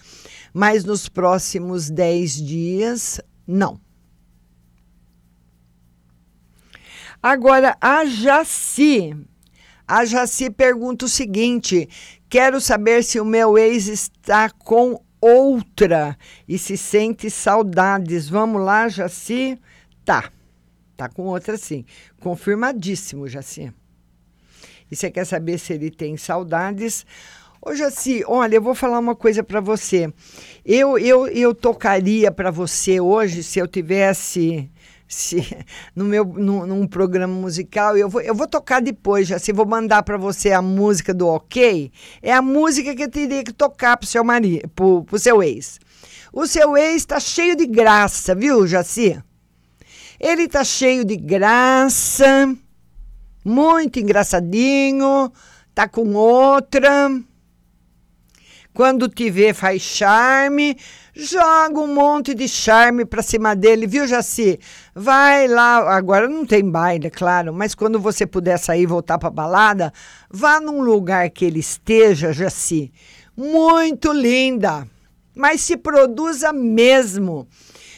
mas nos próximos 10 dias, não. Agora, a Jaci. A Jaci pergunta o seguinte: quero saber se o meu ex está com outra e se sente saudades. Vamos lá, Jaci? Tá. Tá com outra sim. Confirmadíssimo, Jaci. E você quer saber se ele tem saudades? Ô, Jaci, olha, eu vou falar uma coisa para você. Eu, eu, eu tocaria para você hoje, se eu tivesse se, no meu no, num programa musical, eu vou, eu vou tocar depois, se vou mandar para você a música do OK, é a música que eu teria que tocar pro seu marido, pro, pro seu ex. O seu ex está cheio de graça, viu, Jaci? Ele tá cheio de graça, muito engraçadinho, tá com outra. Quando te vê, faz charme, joga um monte de charme pra cima dele, viu, Jaci? Vai lá, agora não tem baile, claro, mas quando você puder sair e voltar pra balada, vá num lugar que ele esteja, Jaci. Muito linda, mas se produza mesmo,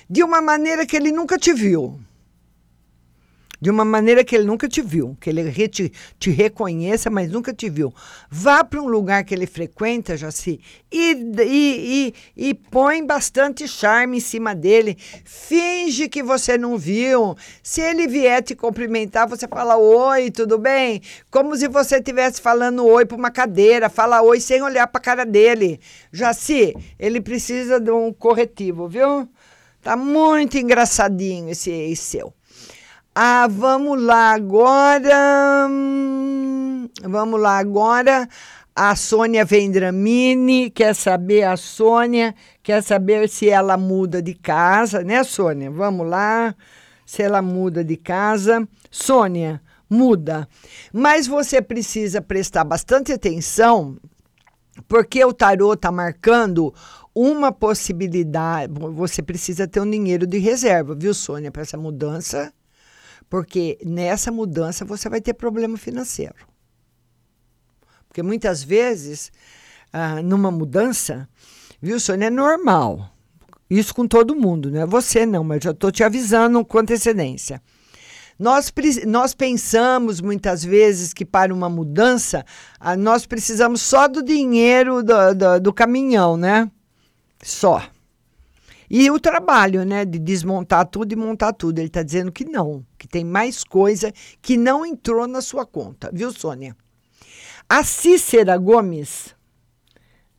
de uma maneira que ele nunca te viu de uma maneira que ele nunca te viu, que ele te, te reconheça, mas nunca te viu. Vá para um lugar que ele frequenta, Jaci, e, e, e, e põe bastante charme em cima dele. Finge que você não viu. Se ele vier te cumprimentar, você fala oi, tudo bem? Como se você estivesse falando oi para uma cadeira. Fala oi sem olhar para a cara dele. Jaci, ele precisa de um corretivo, viu? Tá muito engraçadinho esse seu. Ah, vamos lá agora. Vamos lá agora. A Sônia Vendramini quer saber, a Sônia quer saber se ela muda de casa, né, Sônia? Vamos lá. Se ela muda de casa. Sônia, muda. Mas você precisa prestar bastante atenção, porque o tarô está marcando uma possibilidade. Você precisa ter um dinheiro de reserva, viu, Sônia, para essa mudança porque nessa mudança você vai ter problema financeiro. Porque muitas vezes, ah, numa mudança, viu, Sônia, é normal. Isso com todo mundo, não é você não, mas já estou te avisando com antecedência. Nós, nós pensamos muitas vezes que para uma mudança ah, nós precisamos só do dinheiro do, do, do caminhão, né? Só. E o trabalho, né, de desmontar tudo e montar tudo. Ele está dizendo que não, que tem mais coisa que não entrou na sua conta, viu, Sônia? A Cícera Gomes,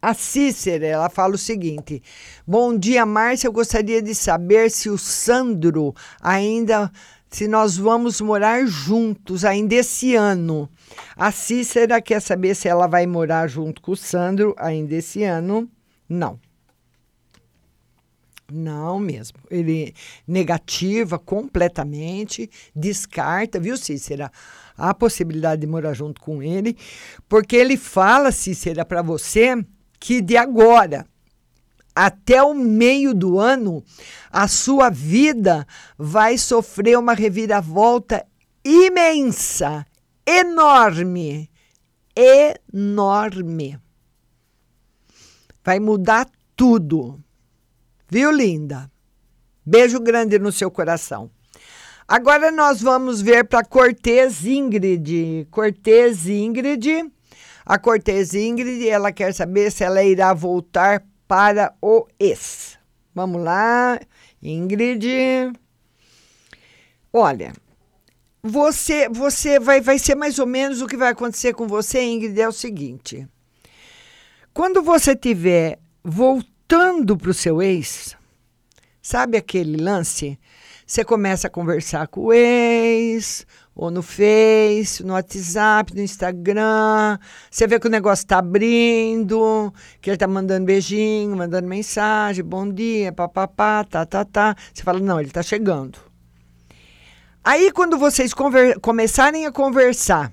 a Cícera, ela fala o seguinte: Bom dia, Márcia. Eu gostaria de saber se o Sandro ainda. Se nós vamos morar juntos ainda esse ano. A Cícera quer saber se ela vai morar junto com o Sandro ainda esse ano. Não. Não mesmo. Ele negativa completamente, descarta, viu, Cícera? A possibilidade de morar junto com ele, porque ele fala, Cícera, para você que de agora até o meio do ano, a sua vida vai sofrer uma reviravolta imensa, enorme, enorme. Vai mudar tudo Viu, linda? Beijo grande no seu coração. Agora nós vamos ver para Cortez Ingrid. Cortez Ingrid. A Cortez Ingrid, ela quer saber se ela irá voltar para o ex. Vamos lá, Ingrid. Olha, você você vai, vai ser mais ou menos o que vai acontecer com você, Ingrid, é o seguinte. Quando você tiver voltando voltando para o seu ex, sabe aquele lance? Você começa a conversar com o ex, ou no Face, no WhatsApp, no Instagram. Você vê que o negócio está abrindo, que ele está mandando beijinho, mandando mensagem, bom dia, papapá, tá, tá, tá. Você fala, não, ele está chegando. Aí, quando vocês começarem a conversar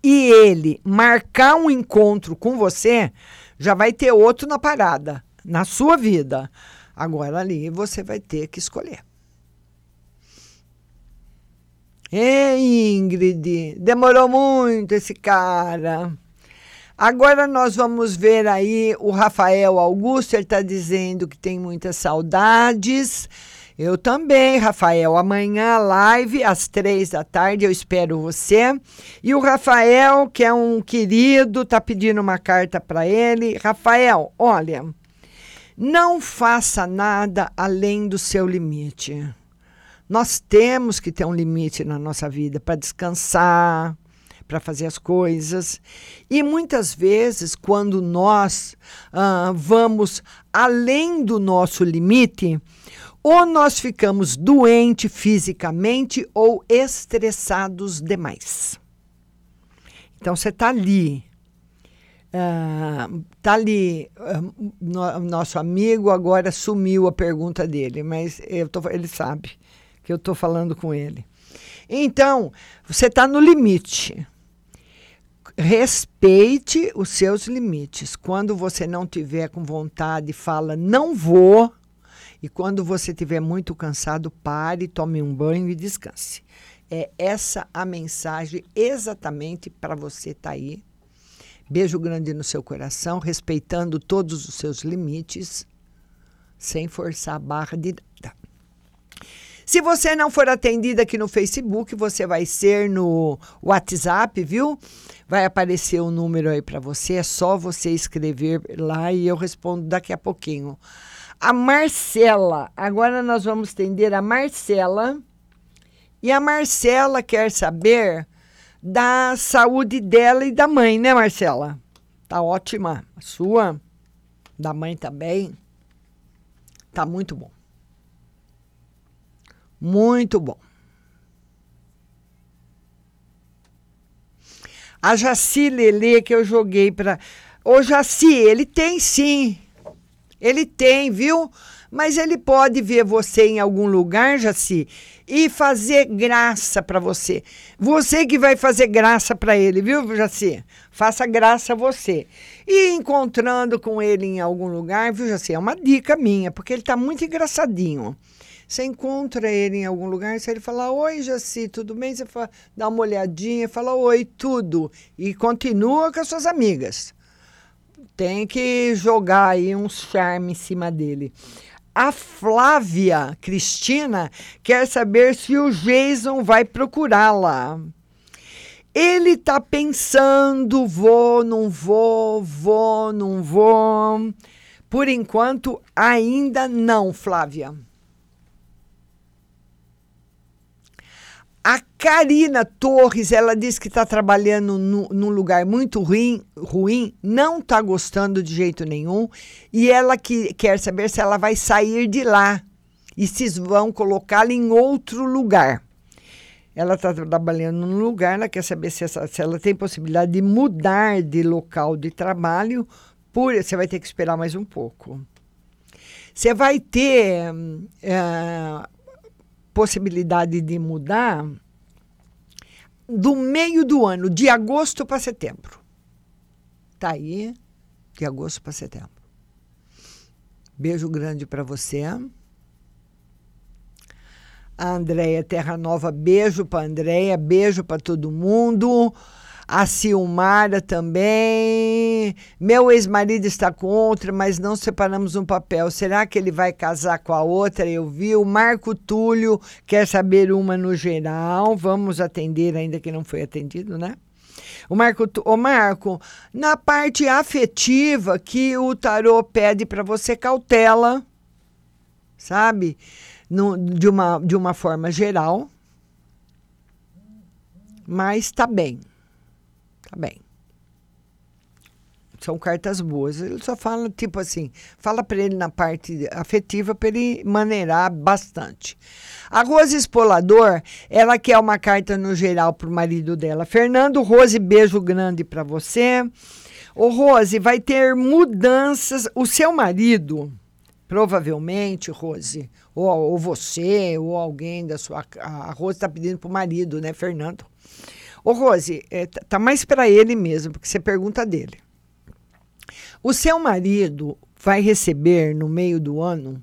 e ele marcar um encontro com você, já vai ter outro na parada, na sua vida. Agora ali você vai ter que escolher. Ei, Ingrid, demorou muito esse cara. Agora nós vamos ver aí o Rafael Augusto, ele está dizendo que tem muitas saudades Eu também, Rafael. Amanhã, live, às três da tarde, eu espero você. E o Rafael, que é um querido, tá pedindo uma carta para ele. Rafael, olha, não faça nada além do seu limite. Nós temos que ter um limite na nossa vida para descansar, para fazer as coisas. E muitas vezes, quando nós ah, vamos além do nosso limite, ou nós ficamos doentes fisicamente ou estressados demais. Então você está ali, está ali, uh, no, nosso amigo agora sumiu a pergunta dele, mas eu tô, ele sabe que eu estou falando com ele. Então, você está no limite. Respeite os seus limites. Quando você não tiver com vontade, fala não vou. E quando você estiver muito cansado, pare, tome um banho e descanse. É essa a mensagem exatamente para você estar tá aí. Beijo grande no seu coração, respeitando todos os seus limites, sem forçar a barra de nada. Se você não for atendida aqui no Facebook, você vai ser no WhatsApp, viu? Vai aparecer o um número aí para você, é só você escrever lá e eu respondo daqui a pouquinho. A Marcela, agora nós vamos atender a Marcela. E a Marcela quer saber da saúde dela e da mãe, né, Marcela? Tá ótima. A sua, da mãe também. Tá muito bom. Muito bom. A Jaci Lele que eu joguei para. Ô, Jaci, ele tem sim. Ele tem, viu? Mas ele pode ver você em algum lugar, Jaci, e fazer graça para você. Você que vai fazer graça para ele, viu, Jaci? Faça graça a você. E encontrando com ele em algum lugar, viu, Jaci? É uma dica minha, porque ele está muito engraçadinho. Você encontra ele em algum lugar, se ele falar, oi, Jaci, tudo bem? Você fala, dá uma olhadinha, fala, oi, tudo. E continua com as suas amigas. Tem que jogar aí um charme em cima dele. A Flávia Cristina quer saber se o Jason vai procurá-la. Ele está pensando, vou, não vou, vou, não vou. Por enquanto, ainda não, Flávia. A Karina Torres, ela diz que está trabalhando no, num lugar muito ruim, ruim não está gostando de jeito nenhum, e ela que, quer saber se ela vai sair de lá e se vão colocá-la em outro lugar. Ela está trabalhando num lugar, ela quer saber se, essa, se ela tem possibilidade de mudar de local de trabalho, por, você vai ter que esperar mais um pouco. Você vai ter. Uh, possibilidade de mudar do meio do ano, de agosto para setembro. Tá aí, de agosto para setembro. Beijo grande para você. A Andréia Terra Nova, beijo para Andréia, beijo para todo mundo a Silmara também. Meu ex-marido está com outra, mas não separamos um papel. Será que ele vai casar com a outra? Eu vi. O Marco Túlio quer saber uma no geral. Vamos atender, ainda que não foi atendido, né? O Marco, o Marco, na parte afetiva que o tarô pede para você cautela, sabe? No, de, uma, de uma forma geral. Mas tá bem. Tá bem. São cartas boas. Ele só fala, tipo assim, fala para ele na parte afetiva para ele maneirar bastante. A Rose Espolador, ela quer uma carta no geral para o marido dela. Fernando Rose, beijo grande para você. Ô Rose, vai ter mudanças. O seu marido, provavelmente, Rose, ou, ou você, ou alguém da sua. A Rose está pedindo para o marido, né, Fernando? Ô, Rose, é, tá, tá mais para ele mesmo, porque você pergunta dele. O seu marido vai receber no meio do ano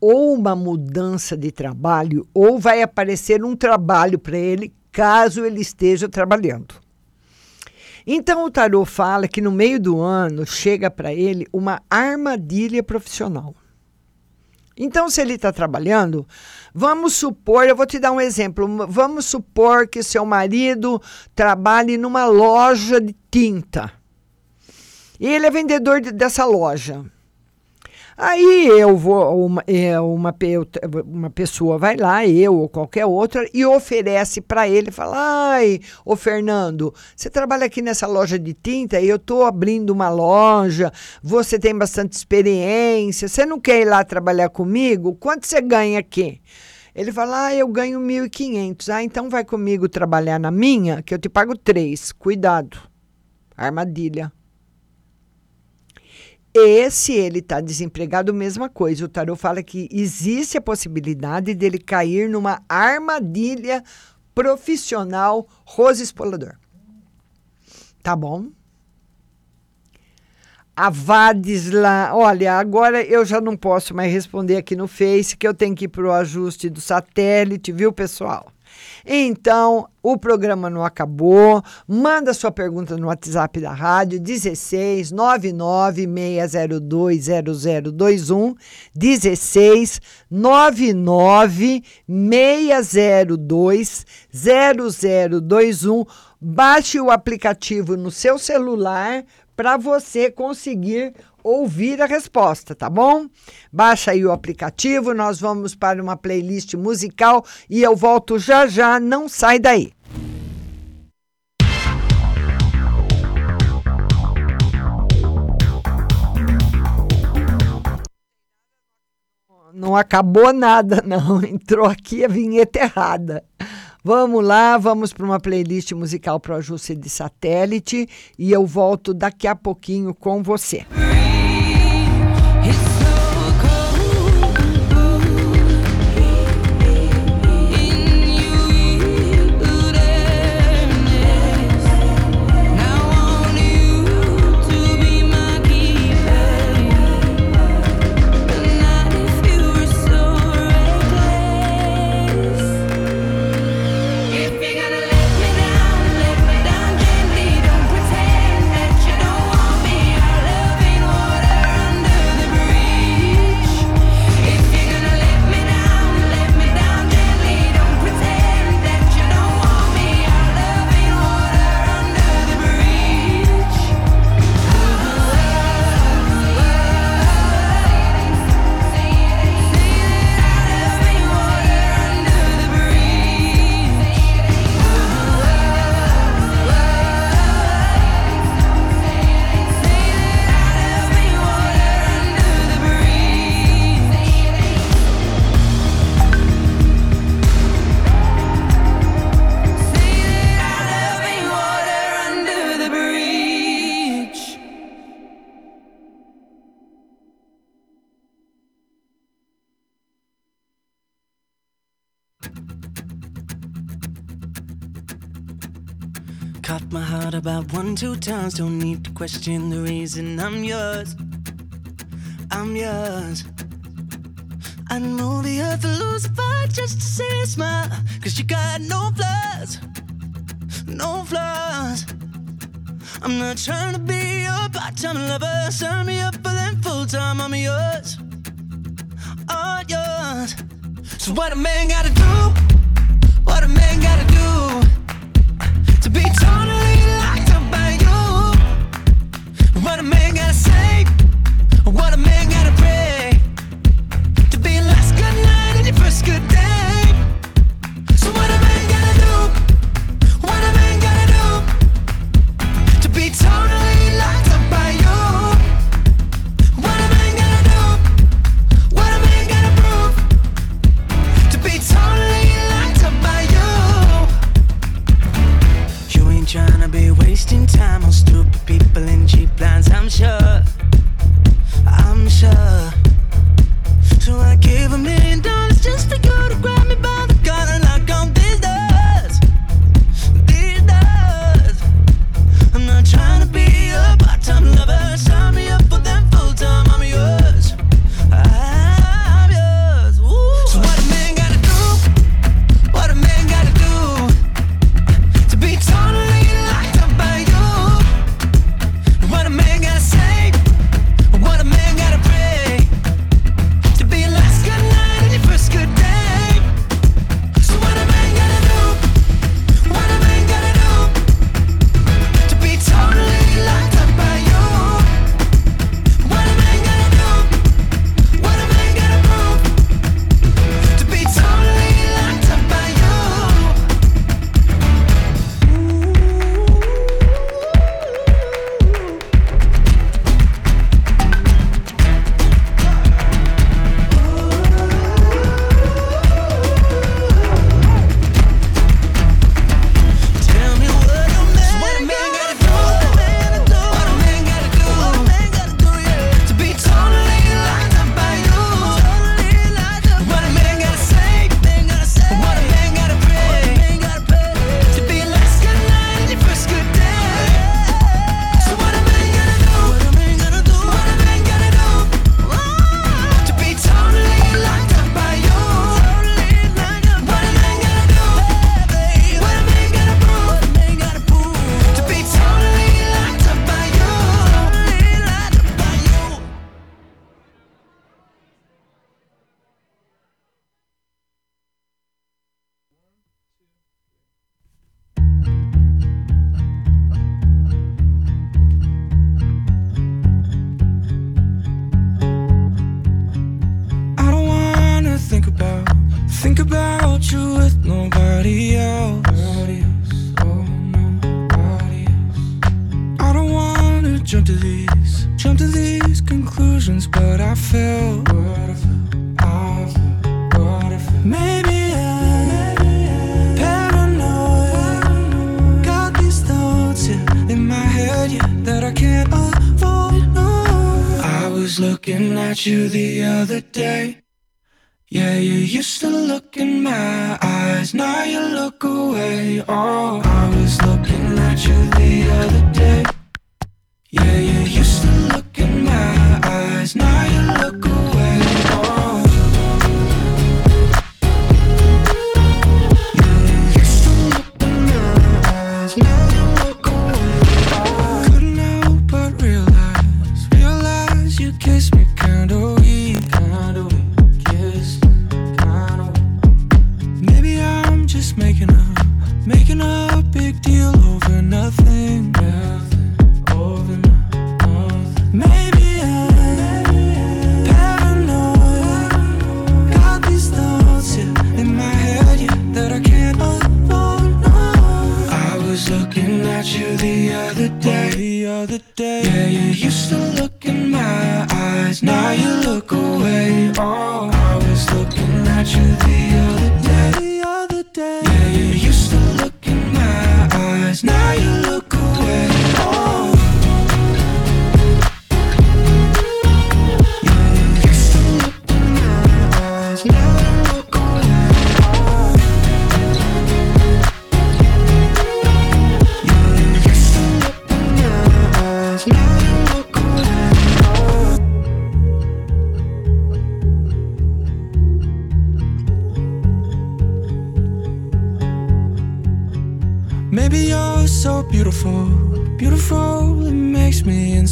ou uma mudança de trabalho, ou vai aparecer um trabalho para ele, caso ele esteja trabalhando. Então o tarô fala que no meio do ano chega para ele uma armadilha profissional. Então, se ele está trabalhando, vamos supor, eu vou te dar um exemplo. Vamos supor que seu marido trabalhe numa loja de tinta. E ele é vendedor de, dessa loja. Aí eu vou, uma, é, uma, uma pessoa vai lá, eu ou qualquer outra, e oferece para ele, fala: Ai, ô Fernando, você trabalha aqui nessa loja de tinta e eu estou abrindo uma loja, você tem bastante experiência, você não quer ir lá trabalhar comigo? Quanto você ganha aqui? Ele fala: Ah, eu ganho 1.500. Ah, então vai comigo trabalhar na minha, que eu te pago três. Cuidado. Armadilha. E se ele está desempregado, mesma coisa. O tarô fala que existe a possibilidade dele cair numa armadilha profissional rosa explorador. Tá bom? A Vadisla, olha, agora eu já não posso mais responder aqui no Face, que eu tenho que ir para o ajuste do satélite, viu, pessoal? Então, o programa não acabou. Manda sua pergunta no WhatsApp da rádio 16 99 602 0021 16 99 602 0021. Baixe o aplicativo no seu celular para você conseguir ouvir a resposta, tá bom? Baixa aí o aplicativo, nós vamos para uma playlist musical e eu volto já já, não sai daí. Não acabou nada, não. Entrou aqui a vinheta errada. Vamos lá, vamos para uma playlist musical para o ajuste de satélite e eu volto daqui a pouquinho com você. Caught two times. Don't need to question the reason I'm yours. I'm yours. I'd move the earth to lose a fight just to see a smile. Cause you got no flaws. No flaws. I'm not trying to be your part-time lover. Sign me up for them full-time. I'm yours. All yours. So what a man gotta do?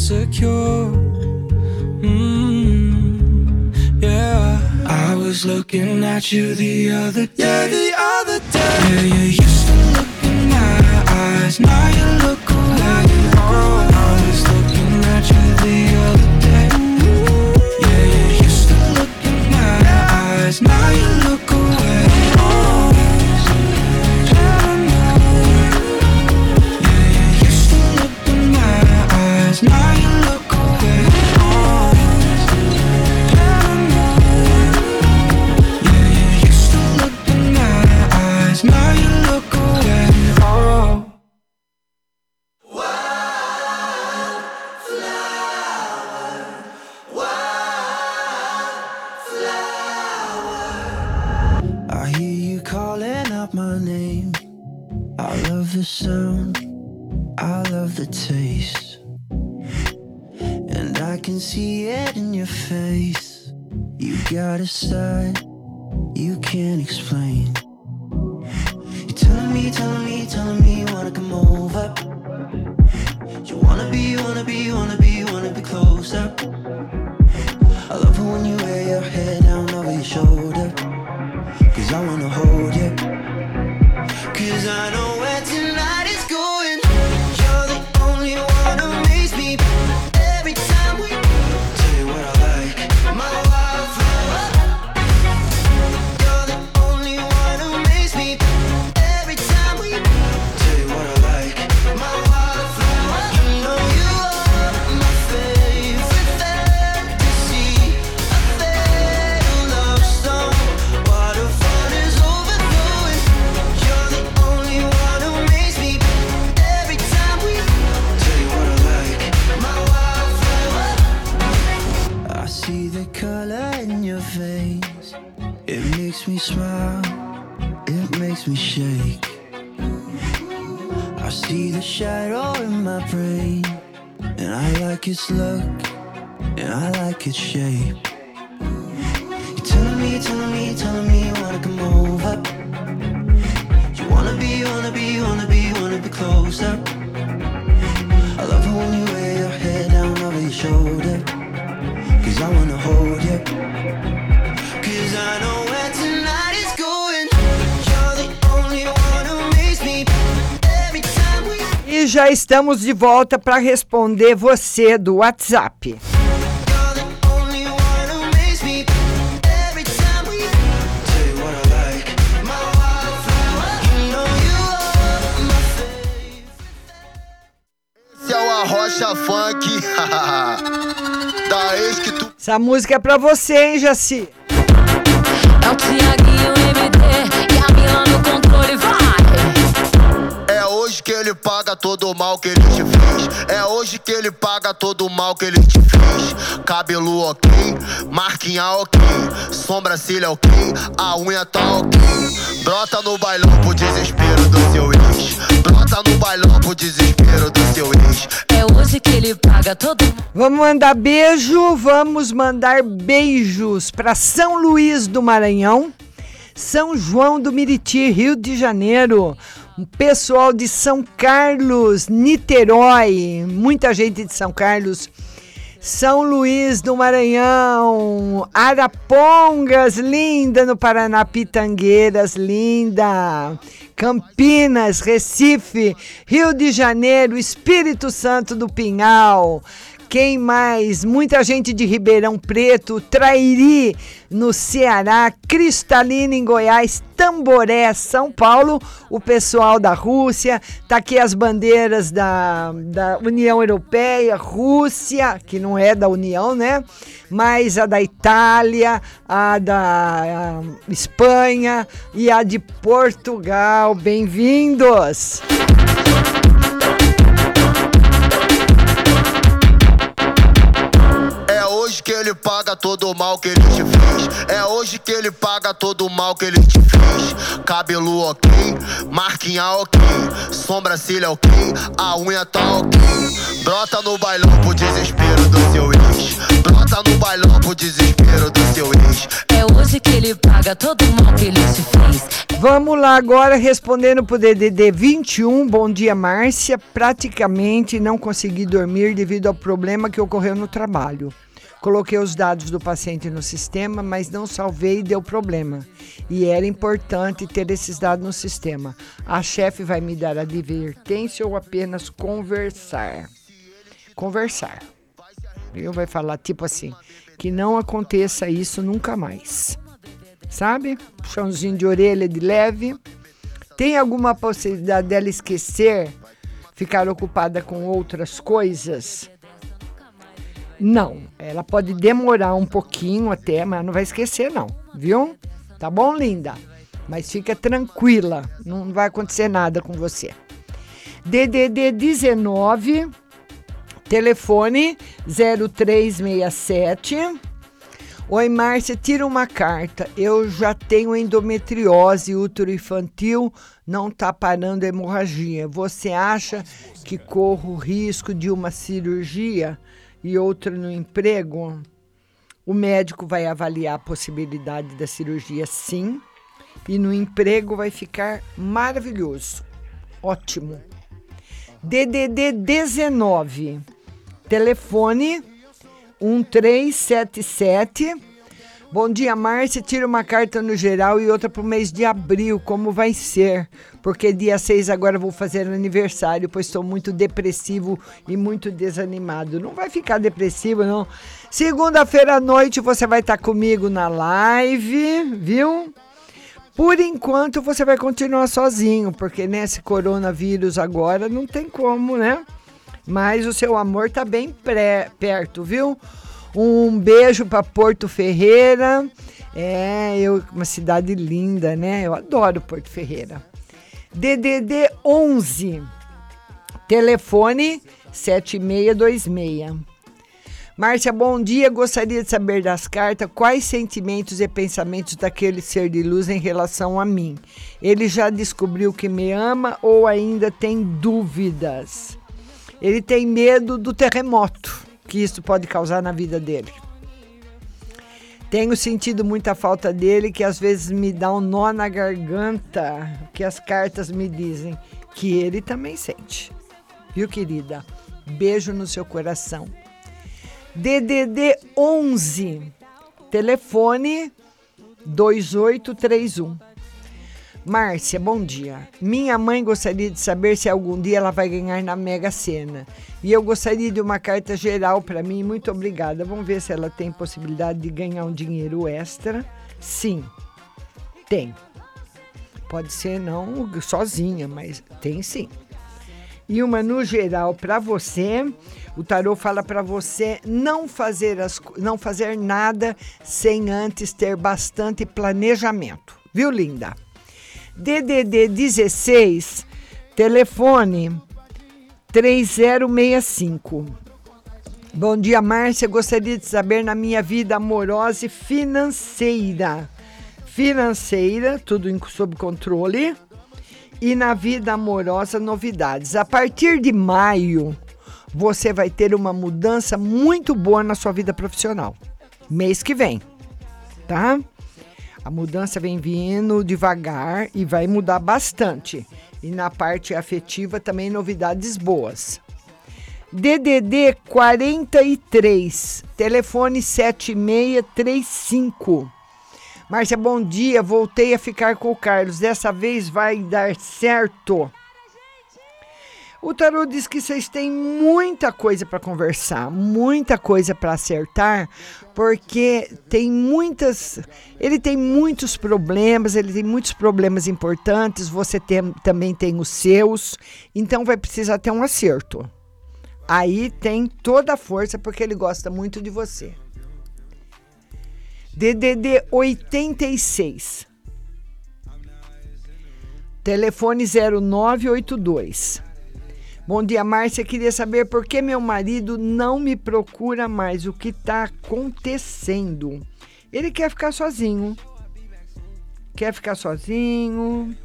insecure. Mm, yeah. I was looking at you the other day. Yeah, the other day. Yeah, yeah, já estamos de volta para responder você do WhatsApp. É Rocha Funk. da ex que tu. Essa música é pra você, hein, Jaci? É o Tiago. Ele paga todo o mal que ele te fez. É hoje que ele paga todo o mal que ele te fez. Cabelo ok, marquinha ok, sobrancelha ok, a unha tá ok. Brota no bailão pro desespero do seu ex. Brota no bailão pro desespero do seu ex. É hoje que ele paga todo Vamos mandar beijo, vamos mandar beijos para São Luís do Maranhão, São João do Miriti, Rio de Janeiro, o pessoal de São Carlos, Niterói, muita gente de São Carlos, São Luís do Maranhão, Arapongas, linda no Paraná, Pitangueiras, linda. Campinas, Recife, Rio de Janeiro, Espírito Santo do Pinhal. Quem mais? Muita gente de Ribeirão Preto, Trairi, no Ceará, Cristalina, em Goiás, Tamboré, São Paulo, o pessoal da Rússia, tá aqui as bandeiras da, da União Europeia, Rússia, que não é da União, né? Mas a da Itália, a da a Espanha e a de Portugal. Bem-vindos! Que ele paga todo o mal que ele te fez. É hoje que ele paga todo o mal que ele te fez. Cabelo ok, marquinha ok, sobrancelha ok, a unha tá ok. Brota no bailão pro desespero do seu ex. Brota no bailão pro desespero do seu ex. É hoje que ele paga todo o mal que ele te fez. Vamos lá agora respondendo pro DDD 21. Bom dia, Márcia. Praticamente não consegui dormir devido ao problema que ocorreu no trabalho. Coloquei os dados do paciente no sistema, mas não salvei e deu problema. E era importante ter esses dados no sistema. A chefe vai me dar advertência ou apenas conversar? Conversar. Viu? Vai falar tipo assim, que não aconteça isso nunca mais. Sabe? Puxãozinho de orelha de leve. Tem alguma possibilidade dela esquecer, ficar ocupada com outras coisas? Não, ela pode demorar um pouquinho até, mas não vai esquecer não, viu? Tá bom, linda? Mas fica tranquila, não vai acontecer nada com você. DDD 19, telefone 0367. Oi, Márcia, tira uma carta. Eu já tenho endometriose, útero infantil, não tá parando a hemorragia. Você acha que corro risco de uma cirurgia e outra no emprego? O médico vai avaliar a possibilidade da cirurgia, sim, e no emprego vai ficar maravilhoso. Ótimo. DDD 19, telefone 1377. Bom dia, Márcia. Tira uma carta no geral e outra para o mês de abril. Como vai ser? Porque dia 6 agora vou fazer aniversário, pois estou muito depressivo e muito desanimado. Não vai ficar depressivo, não. Segunda-feira à noite você vai estar comigo na live, viu? Por enquanto você vai continuar sozinho, porque nesse coronavírus agora não tem como, né? Mas o seu amor tá bem pré, perto, viu? Um beijo para Porto Ferreira. É, eu, uma cidade linda, né? Eu adoro Porto Ferreira. DDD 11. Telefone 7626. Márcia, bom dia. Gostaria de saber das cartas quais sentimentos e pensamentos daquele ser de luz em relação a mim. Ele já descobriu que me ama ou ainda tem dúvidas? Ele tem medo do terremoto que isso pode causar na vida dele. Tenho sentido muita falta dele, que às vezes me dá um nó na garganta, que as cartas me dizem que ele também sente. Viu, querida? Beijo no seu coração. DDD 11, telefone 2831. Márcia, bom dia. Minha mãe gostaria de saber se algum dia ela vai ganhar na Mega Sena. E eu gostaria de uma carta geral para mim. Muito obrigada. Vamos ver se ela tem possibilidade de ganhar um dinheiro extra. Sim, tem. Pode ser não sozinha, mas tem sim. e uma no geral para você. O tarô fala para você não fazer as, não fazer nada sem antes ter bastante planejamento. Viu, linda? DDD 16, telefone 3065. Bom dia, Márcia. Gostaria de saber na minha vida amorosa e financeira. Financeira, tudo em- sob controle. E na vida amorosa, novidades. A partir de maio, você vai ter uma mudança muito boa na sua vida profissional. Mês que vem, tá? A mudança vem vindo devagar e vai mudar bastante. E na parte afetiva também novidades boas. DDD 43, telefone 7635. Márcia, bom dia. Voltei a ficar com o Carlos. Dessa vez vai dar certo. O tarô diz que vocês têm muita coisa para conversar, muita coisa para acertar, porque tem muitas. Ele tem muitos problemas, ele tem muitos problemas importantes, você tem- também tem os seus, então vai precisar ter um acerto. Aí tem toda a força, porque ele gosta muito de você. DDD 86. Telefone 0982. Bom dia, Márcia. Queria saber por que meu marido não me procura mais. O que está acontecendo? Ele quer ficar sozinho. Quer ficar sozinho.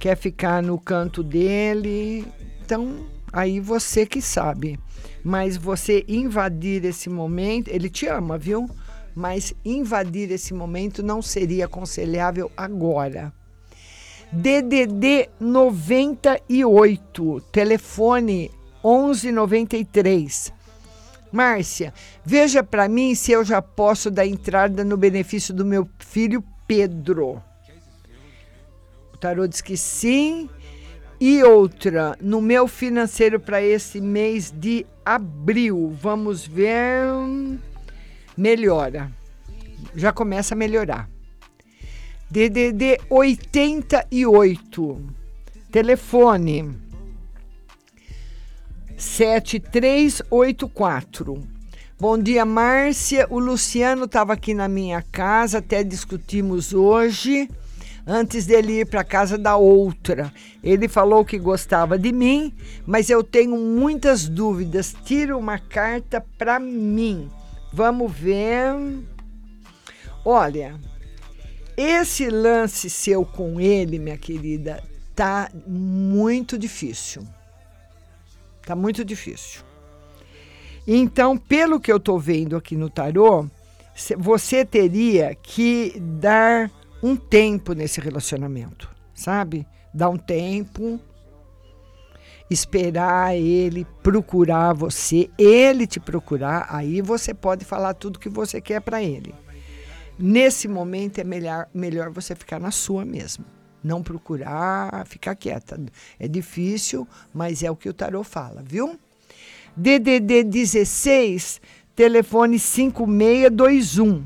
Quer ficar no canto dele. Então, aí você que sabe. Mas você invadir esse momento, ele te ama, viu? Mas invadir esse momento não seria aconselhável agora. DDD 98, telefone 1193. Márcia, veja para mim se eu já posso dar entrada no benefício do meu filho Pedro. O tarô diz que sim. E outra, no meu financeiro para esse mês de abril, vamos ver. Melhora. Já começa a melhorar. DDD 88. Telefone 7384. Bom dia, Márcia. O Luciano estava aqui na minha casa, até discutimos hoje, antes dele ir para casa da outra. Ele falou que gostava de mim, mas eu tenho muitas dúvidas. Tira uma carta para mim. Vamos ver. Olha, esse lance seu com ele, minha querida, tá muito difícil. Tá muito difícil. Então, pelo que eu tô vendo aqui no tarô, cê- você teria que dar um tempo nesse relacionamento, sabe? Dar um tempo, esperar ele procurar você, ele te procurar, aí você pode falar tudo que você quer para ele. Nesse momento é melhor, melhor você ficar na sua mesmo. Não procurar, ficar quieta. É difícil, mas é o que o tarô fala, viu? DDD 16, telefone 5621.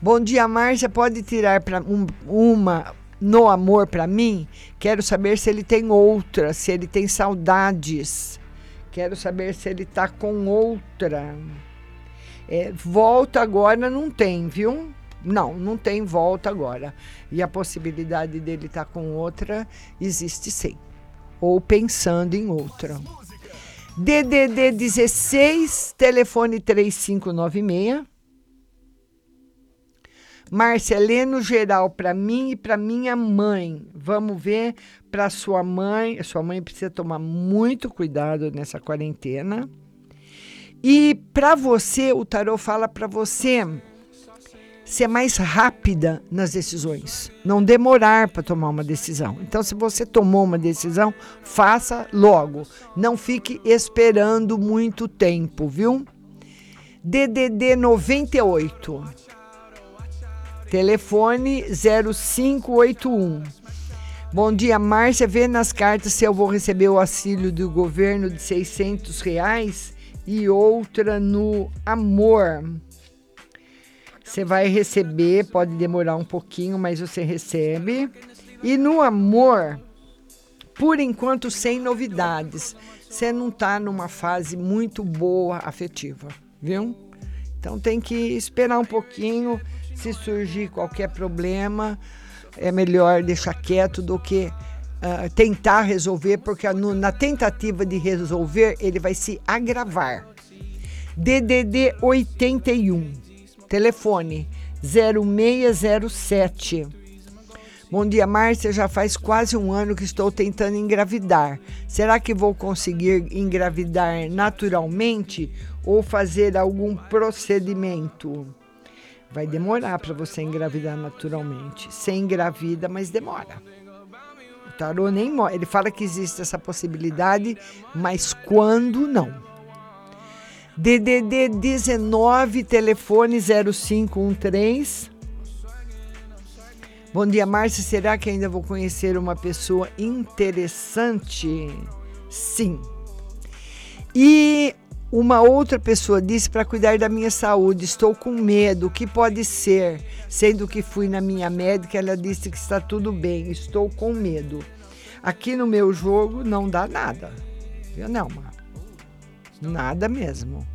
Bom dia, Márcia. Pode tirar para um, uma no amor para mim? Quero saber se ele tem outra, se ele tem saudades. Quero saber se ele tá com outra. É, volta agora não tem, viu? Não, não tem volta agora. E a possibilidade dele estar com outra existe sim. Ou pensando em outra. DDD 16, telefone 3596. Márcia, lê no geral para mim e para minha mãe. Vamos ver para sua mãe. Sua mãe precisa tomar muito cuidado nessa quarentena. E para você, o tarô fala para você ser mais rápida nas decisões, não demorar para tomar uma decisão. Então, se você tomou uma decisão, faça logo. Não fique esperando muito tempo, viu? DDD 98. Telefone 0581. Bom dia, Márcia. Vê nas cartas se eu vou receber o auxílio do governo de 600 reais e outra no amor. Você vai receber, pode demorar um pouquinho, mas você recebe. E no amor, por enquanto sem novidades. Você não está numa fase muito boa afetiva, viu? Então tem que esperar um pouquinho. Se surgir qualquer problema, é melhor deixar quieto do que uh, tentar resolver, porque no, na tentativa de resolver ele vai se agravar. DDD 81, telefone 0607. Bom dia, Márcia. Já faz quase um ano que estou tentando engravidar. Será que vou conseguir engravidar naturalmente ou fazer algum procedimento? Vai demorar para você engravidar naturalmente. Você engravida, mas demora. Tarô nem ele fala que existe essa possibilidade, mas quando não. DDD 19, telefone 0513. Bom dia, Márcia. Será que ainda vou conhecer uma pessoa interessante? Sim. E uma outra pessoa disse para cuidar da minha saúde. Estou com medo. O que pode ser? Sendo que fui na minha médica, ela disse que está tudo bem. Estou com medo. Aqui no meu jogo não dá nada. Viu, Nelma? Nada mesmo.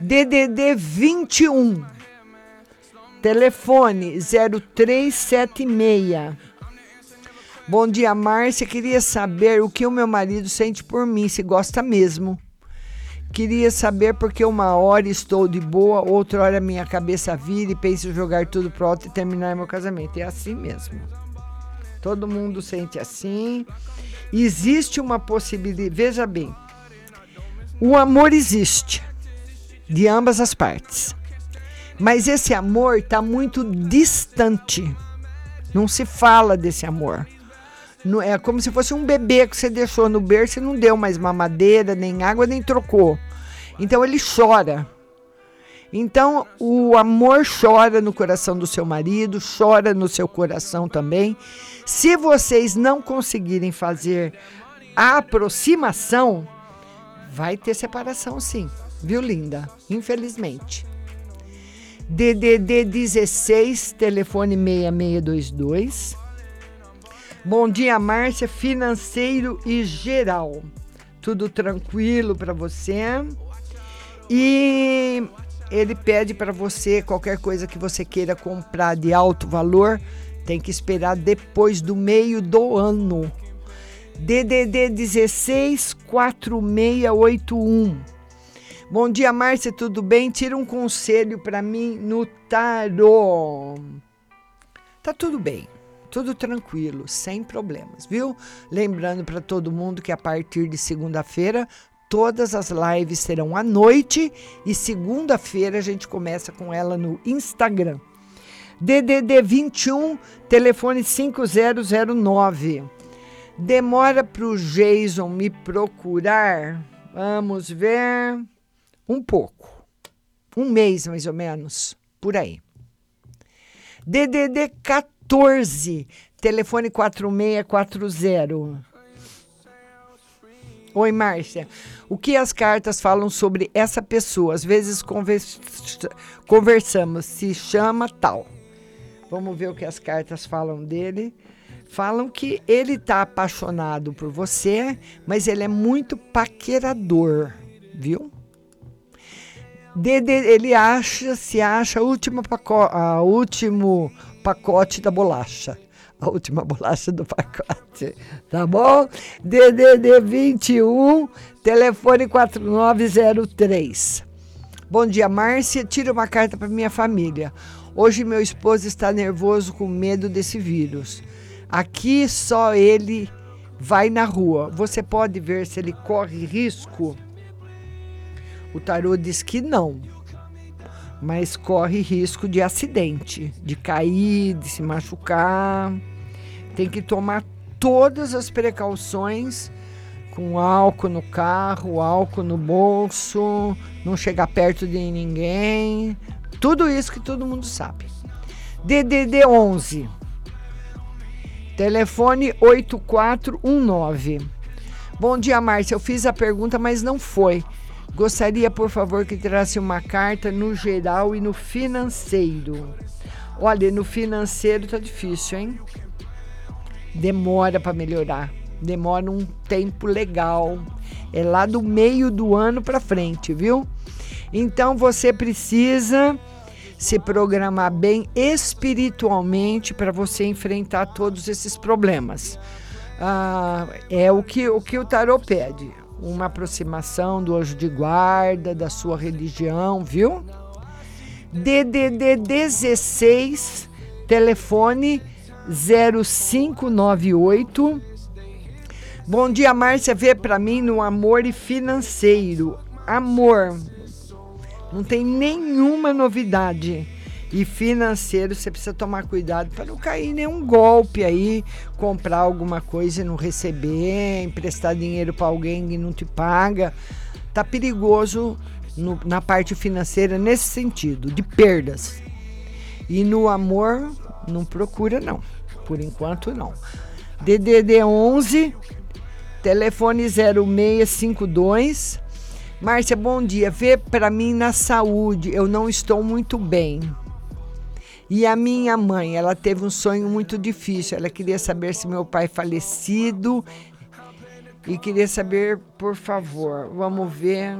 DDD 21. Telefone 0376. Bom dia, Márcia. Queria saber o que o meu marido sente por mim, se gosta mesmo. Queria saber porque uma hora estou de boa, outra hora minha cabeça vira e penso jogar tudo pro alto e terminar meu casamento. É assim mesmo. Todo mundo sente assim. Existe uma possibilidade. Veja bem, o amor existe de ambas as partes. Mas esse amor está muito distante. Não se fala desse amor. É como se fosse um bebê que você deixou no berço e não deu mais mamadeira, nem água, nem trocou. Então ele chora. Então o amor chora no coração do seu marido, chora no seu coração também. Se vocês não conseguirem fazer a aproximação, Vai ter separação sim, viu, linda? Infelizmente. DDD 16, telefone 6622. Bom dia, Márcia, financeiro e geral. Tudo tranquilo para você? E ele pede para você qualquer coisa que você queira comprar de alto valor, tem que esperar depois do meio do ano. DDD 16 4681. Bom dia, Márcia, tudo bem? Tira um conselho para mim no tarô. Tá tudo bem, tudo tranquilo, sem problemas, viu? Lembrando para todo mundo que a partir de segunda-feira todas as lives serão à noite e segunda-feira a gente começa com ela no Instagram. DDD 21, telefone 5009. Demora para o Jason me procurar? Vamos ver. Um pouco. Um mês, mais ou menos. Por aí. DDD 14, telefone 4640. Oi, Márcia. O que as cartas falam sobre essa pessoa? Às vezes conversamos, se chama tal. Vamos ver o que as cartas falam dele falam que ele está apaixonado por você, mas ele é muito paquerador, viu? ele acha, se acha a última pacote, a último pacote da bolacha. A última bolacha do pacote. Tá bom? DDD 21, telefone 4903. Bom dia, Márcia. Tira uma carta para minha família. Hoje meu esposo está nervoso com medo desse vírus. Aqui só ele vai na rua. Você pode ver se ele corre risco. O tarô diz que não, mas corre risco de acidente, de cair, de se machucar. Tem que tomar todas as precauções com álcool no carro, álcool no bolso, não chegar perto de ninguém. Tudo isso que todo mundo sabe. DDD 11 Telefone 8419. Bom dia, Márcia. Eu fiz a pergunta, mas não foi. Gostaria, por favor, que tirasse uma carta no geral e no financeiro. Olha, no financeiro tá difícil, hein? Demora para melhorar. Demora um tempo legal. É lá do meio do ano para frente, viu? Então você precisa se programar bem espiritualmente para você enfrentar todos esses problemas. Ah, é o que, o que o tarot pede. Uma aproximação do anjo de guarda, da sua religião, viu? DDD 16, telefone 0598. Bom dia, Márcia. Vê para mim no amor e financeiro. Amor, não tem nenhuma novidade. E financeiro, você precisa tomar cuidado para não cair nenhum golpe aí, comprar alguma coisa e não receber, emprestar dinheiro para alguém e não te paga. Tá perigoso no, na parte financeira nesse sentido, de perdas. E no amor, não procura não. Por enquanto não. DDD 11 telefone 0652 Márcia, bom dia. Vê para mim na saúde, eu não estou muito bem. E a minha mãe, ela teve um sonho muito difícil. Ela queria saber se meu pai falecido e queria saber, por favor, vamos ver.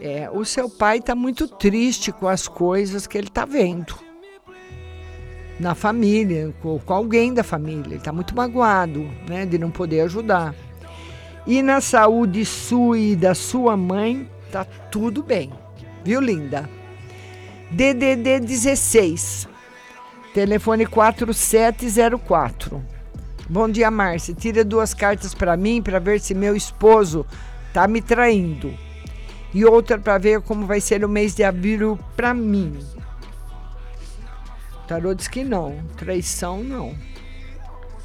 É, o seu pai está muito triste com as coisas que ele está vendo na família, com, com, alguém da família. Ele está muito magoado, né, de não poder ajudar. E na saúde sua e da sua mãe, tá tudo bem. Viu, linda? DDD 16, telefone 4704. Bom dia, Márcia. Tira duas cartas para mim para ver se meu esposo tá me traindo. E outra para ver como vai ser o mês de abril para mim. O tarô diz que não. Traição, não.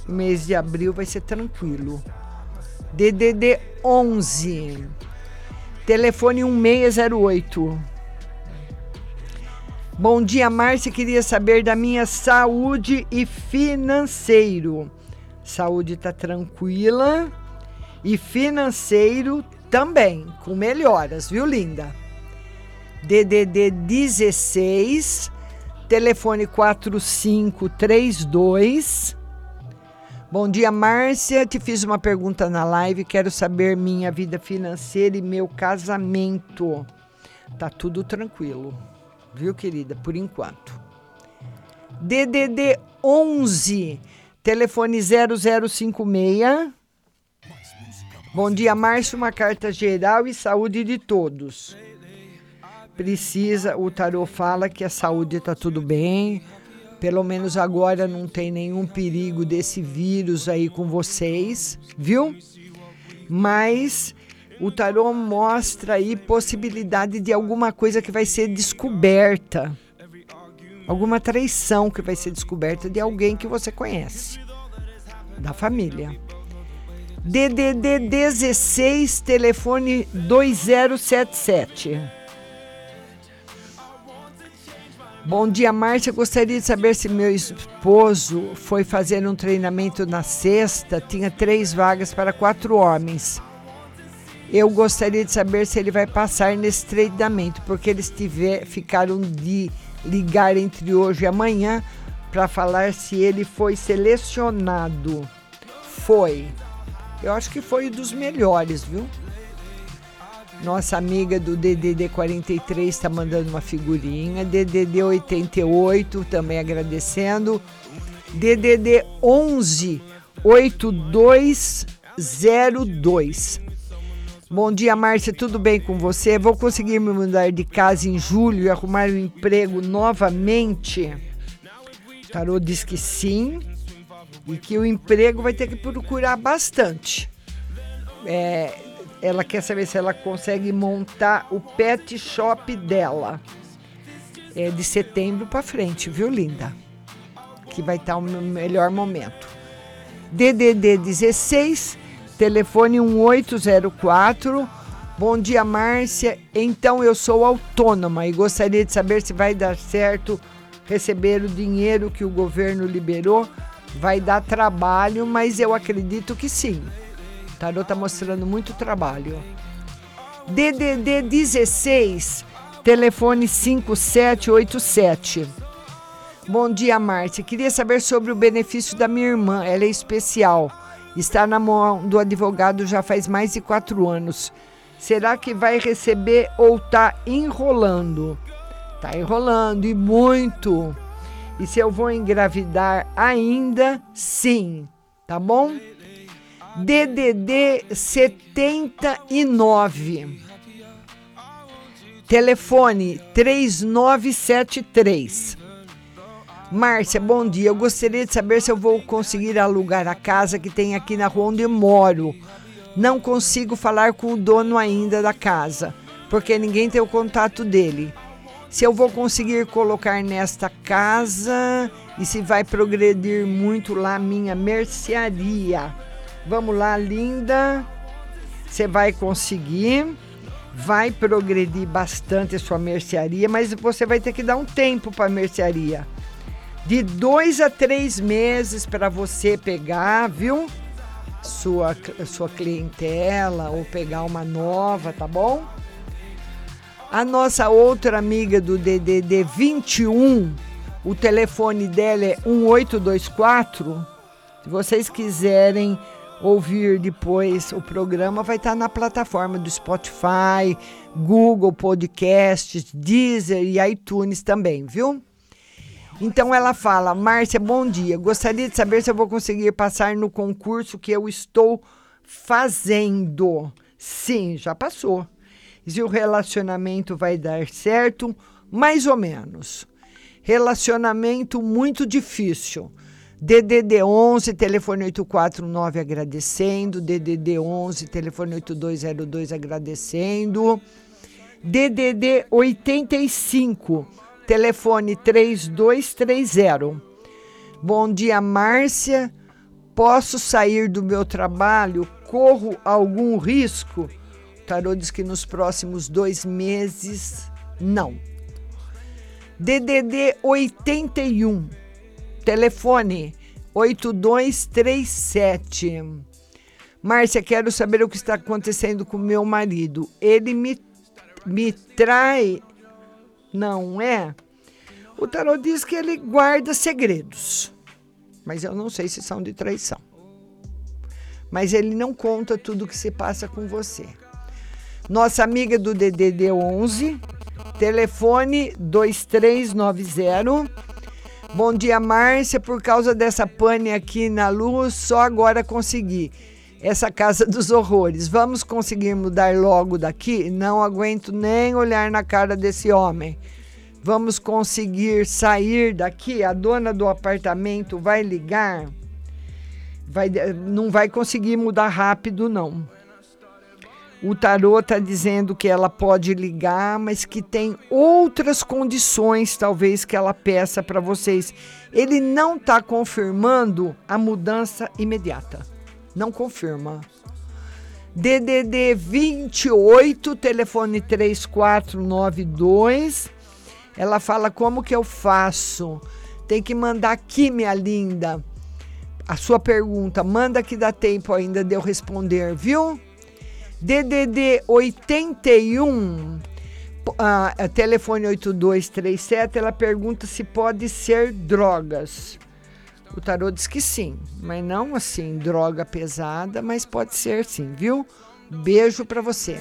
O mês de abril vai ser tranquilo. DDD 11. Telefone 1608. Bom dia, Márcia. Queria saber da minha saúde e financeiro. Saúde tá tranquila e financeiro também, com melhoras, viu, linda? DDD 16, telefone 4532 Bom dia, Márcia. Te fiz uma pergunta na live. Quero saber minha vida financeira e meu casamento. Tá tudo tranquilo, viu, querida? Por enquanto. DDD 11, telefone 0056. Bom dia, Márcia. Uma carta geral e saúde de todos. Precisa, o tarô fala que a saúde tá tudo bem pelo menos agora não tem nenhum perigo desse vírus aí com vocês, viu? Mas o tarô mostra aí possibilidade de alguma coisa que vai ser descoberta. Alguma traição que vai ser descoberta de alguém que você conhece, da família. DDD 16, telefone 2077. Bom dia, Márcia. Gostaria de saber se meu esposo foi fazer um treinamento na sexta. Tinha três vagas para quatro homens. Eu gostaria de saber se ele vai passar nesse treinamento, porque eles tiver, ficaram de ligar entre hoje e amanhã para falar se ele foi selecionado. Foi. Eu acho que foi um dos melhores, viu? Nossa amiga do DDD 43 está mandando uma figurinha. DDD 88 também agradecendo. DDD 11 8202. Bom dia, Márcia. Tudo bem com você? Vou conseguir me mudar de casa em julho e arrumar um emprego novamente? O tarô diz que sim e que o emprego vai ter que procurar bastante. É, ela quer saber se ela consegue montar o pet shop dela. É de setembro para frente, viu, linda? Que vai estar o melhor momento. DDD 16, telefone 1804. Bom dia, Márcia. Então eu sou autônoma e gostaria de saber se vai dar certo receber o dinheiro que o governo liberou. Vai dar trabalho, mas eu acredito que sim. Tarô tá mostrando muito trabalho. DDD 16, telefone 5787. Bom dia, Márcia. Queria saber sobre o benefício da minha irmã. Ela é especial Está na mão do advogado já faz mais de quatro anos. Será que vai receber ou tá enrolando? Tá enrolando e muito. E se eu vou engravidar ainda? Sim. Tá bom? DDD 79. Telefone 3973. Márcia, bom dia. Eu gostaria de saber se eu vou conseguir alugar a casa que tem aqui na rua onde eu moro. Não consigo falar com o dono ainda da casa, porque ninguém tem o contato dele. Se eu vou conseguir colocar nesta casa e se vai progredir muito lá minha mercearia. Vamos lá, linda. Você vai conseguir vai progredir bastante a sua mercearia, mas você vai ter que dar um tempo para a mercearia. De dois a três meses para você pegar, viu? Sua, sua clientela ou pegar uma nova, tá bom? A nossa outra amiga do DDD 21, o telefone dela é 1824. Se vocês quiserem ouvir depois o programa, vai estar na plataforma do Spotify, Google Podcasts, Deezer e iTunes também, viu? Então ela fala: Márcia, bom dia. Gostaria de saber se eu vou conseguir passar no concurso que eu estou fazendo. Sim, já passou. Se o relacionamento vai dar certo, mais ou menos. Relacionamento muito difícil DDD 11, telefone 849 agradecendo. DDD 11, telefone 8202 agradecendo. DDD 85, telefone 3230. Bom dia, Márcia. Posso sair do meu trabalho? Corro algum risco? O tarô diz que nos próximos dois meses, não. DDD 81 Telefone 8237. Márcia, quero saber o que está acontecendo com meu marido. Ele me, me trai. Não é? O tarot diz que ele guarda segredos. Mas eu não sei se são de traição. Mas ele não conta tudo o que se passa com você. Nossa amiga do DDD 11, telefone 2390 Bom dia, Márcia. Por causa dessa pane aqui na luz, só agora consegui. Essa casa dos horrores. Vamos conseguir mudar logo daqui? Não aguento nem olhar na cara desse homem. Vamos conseguir sair daqui? A dona do apartamento vai ligar? Vai, não vai conseguir mudar rápido, não. O tarô está dizendo que ela pode ligar, mas que tem outras condições, talvez, que ela peça para vocês. Ele não está confirmando a mudança imediata. Não confirma. DDD 28, telefone 3492. Ela fala: Como que eu faço? Tem que mandar aqui, minha linda. A sua pergunta, manda que dá tempo ainda de eu responder, viu? DDD 81, ah, telefone 8237, ela pergunta se pode ser drogas. O tarô diz que sim, mas não assim, droga pesada, mas pode ser sim, viu? Beijo pra você.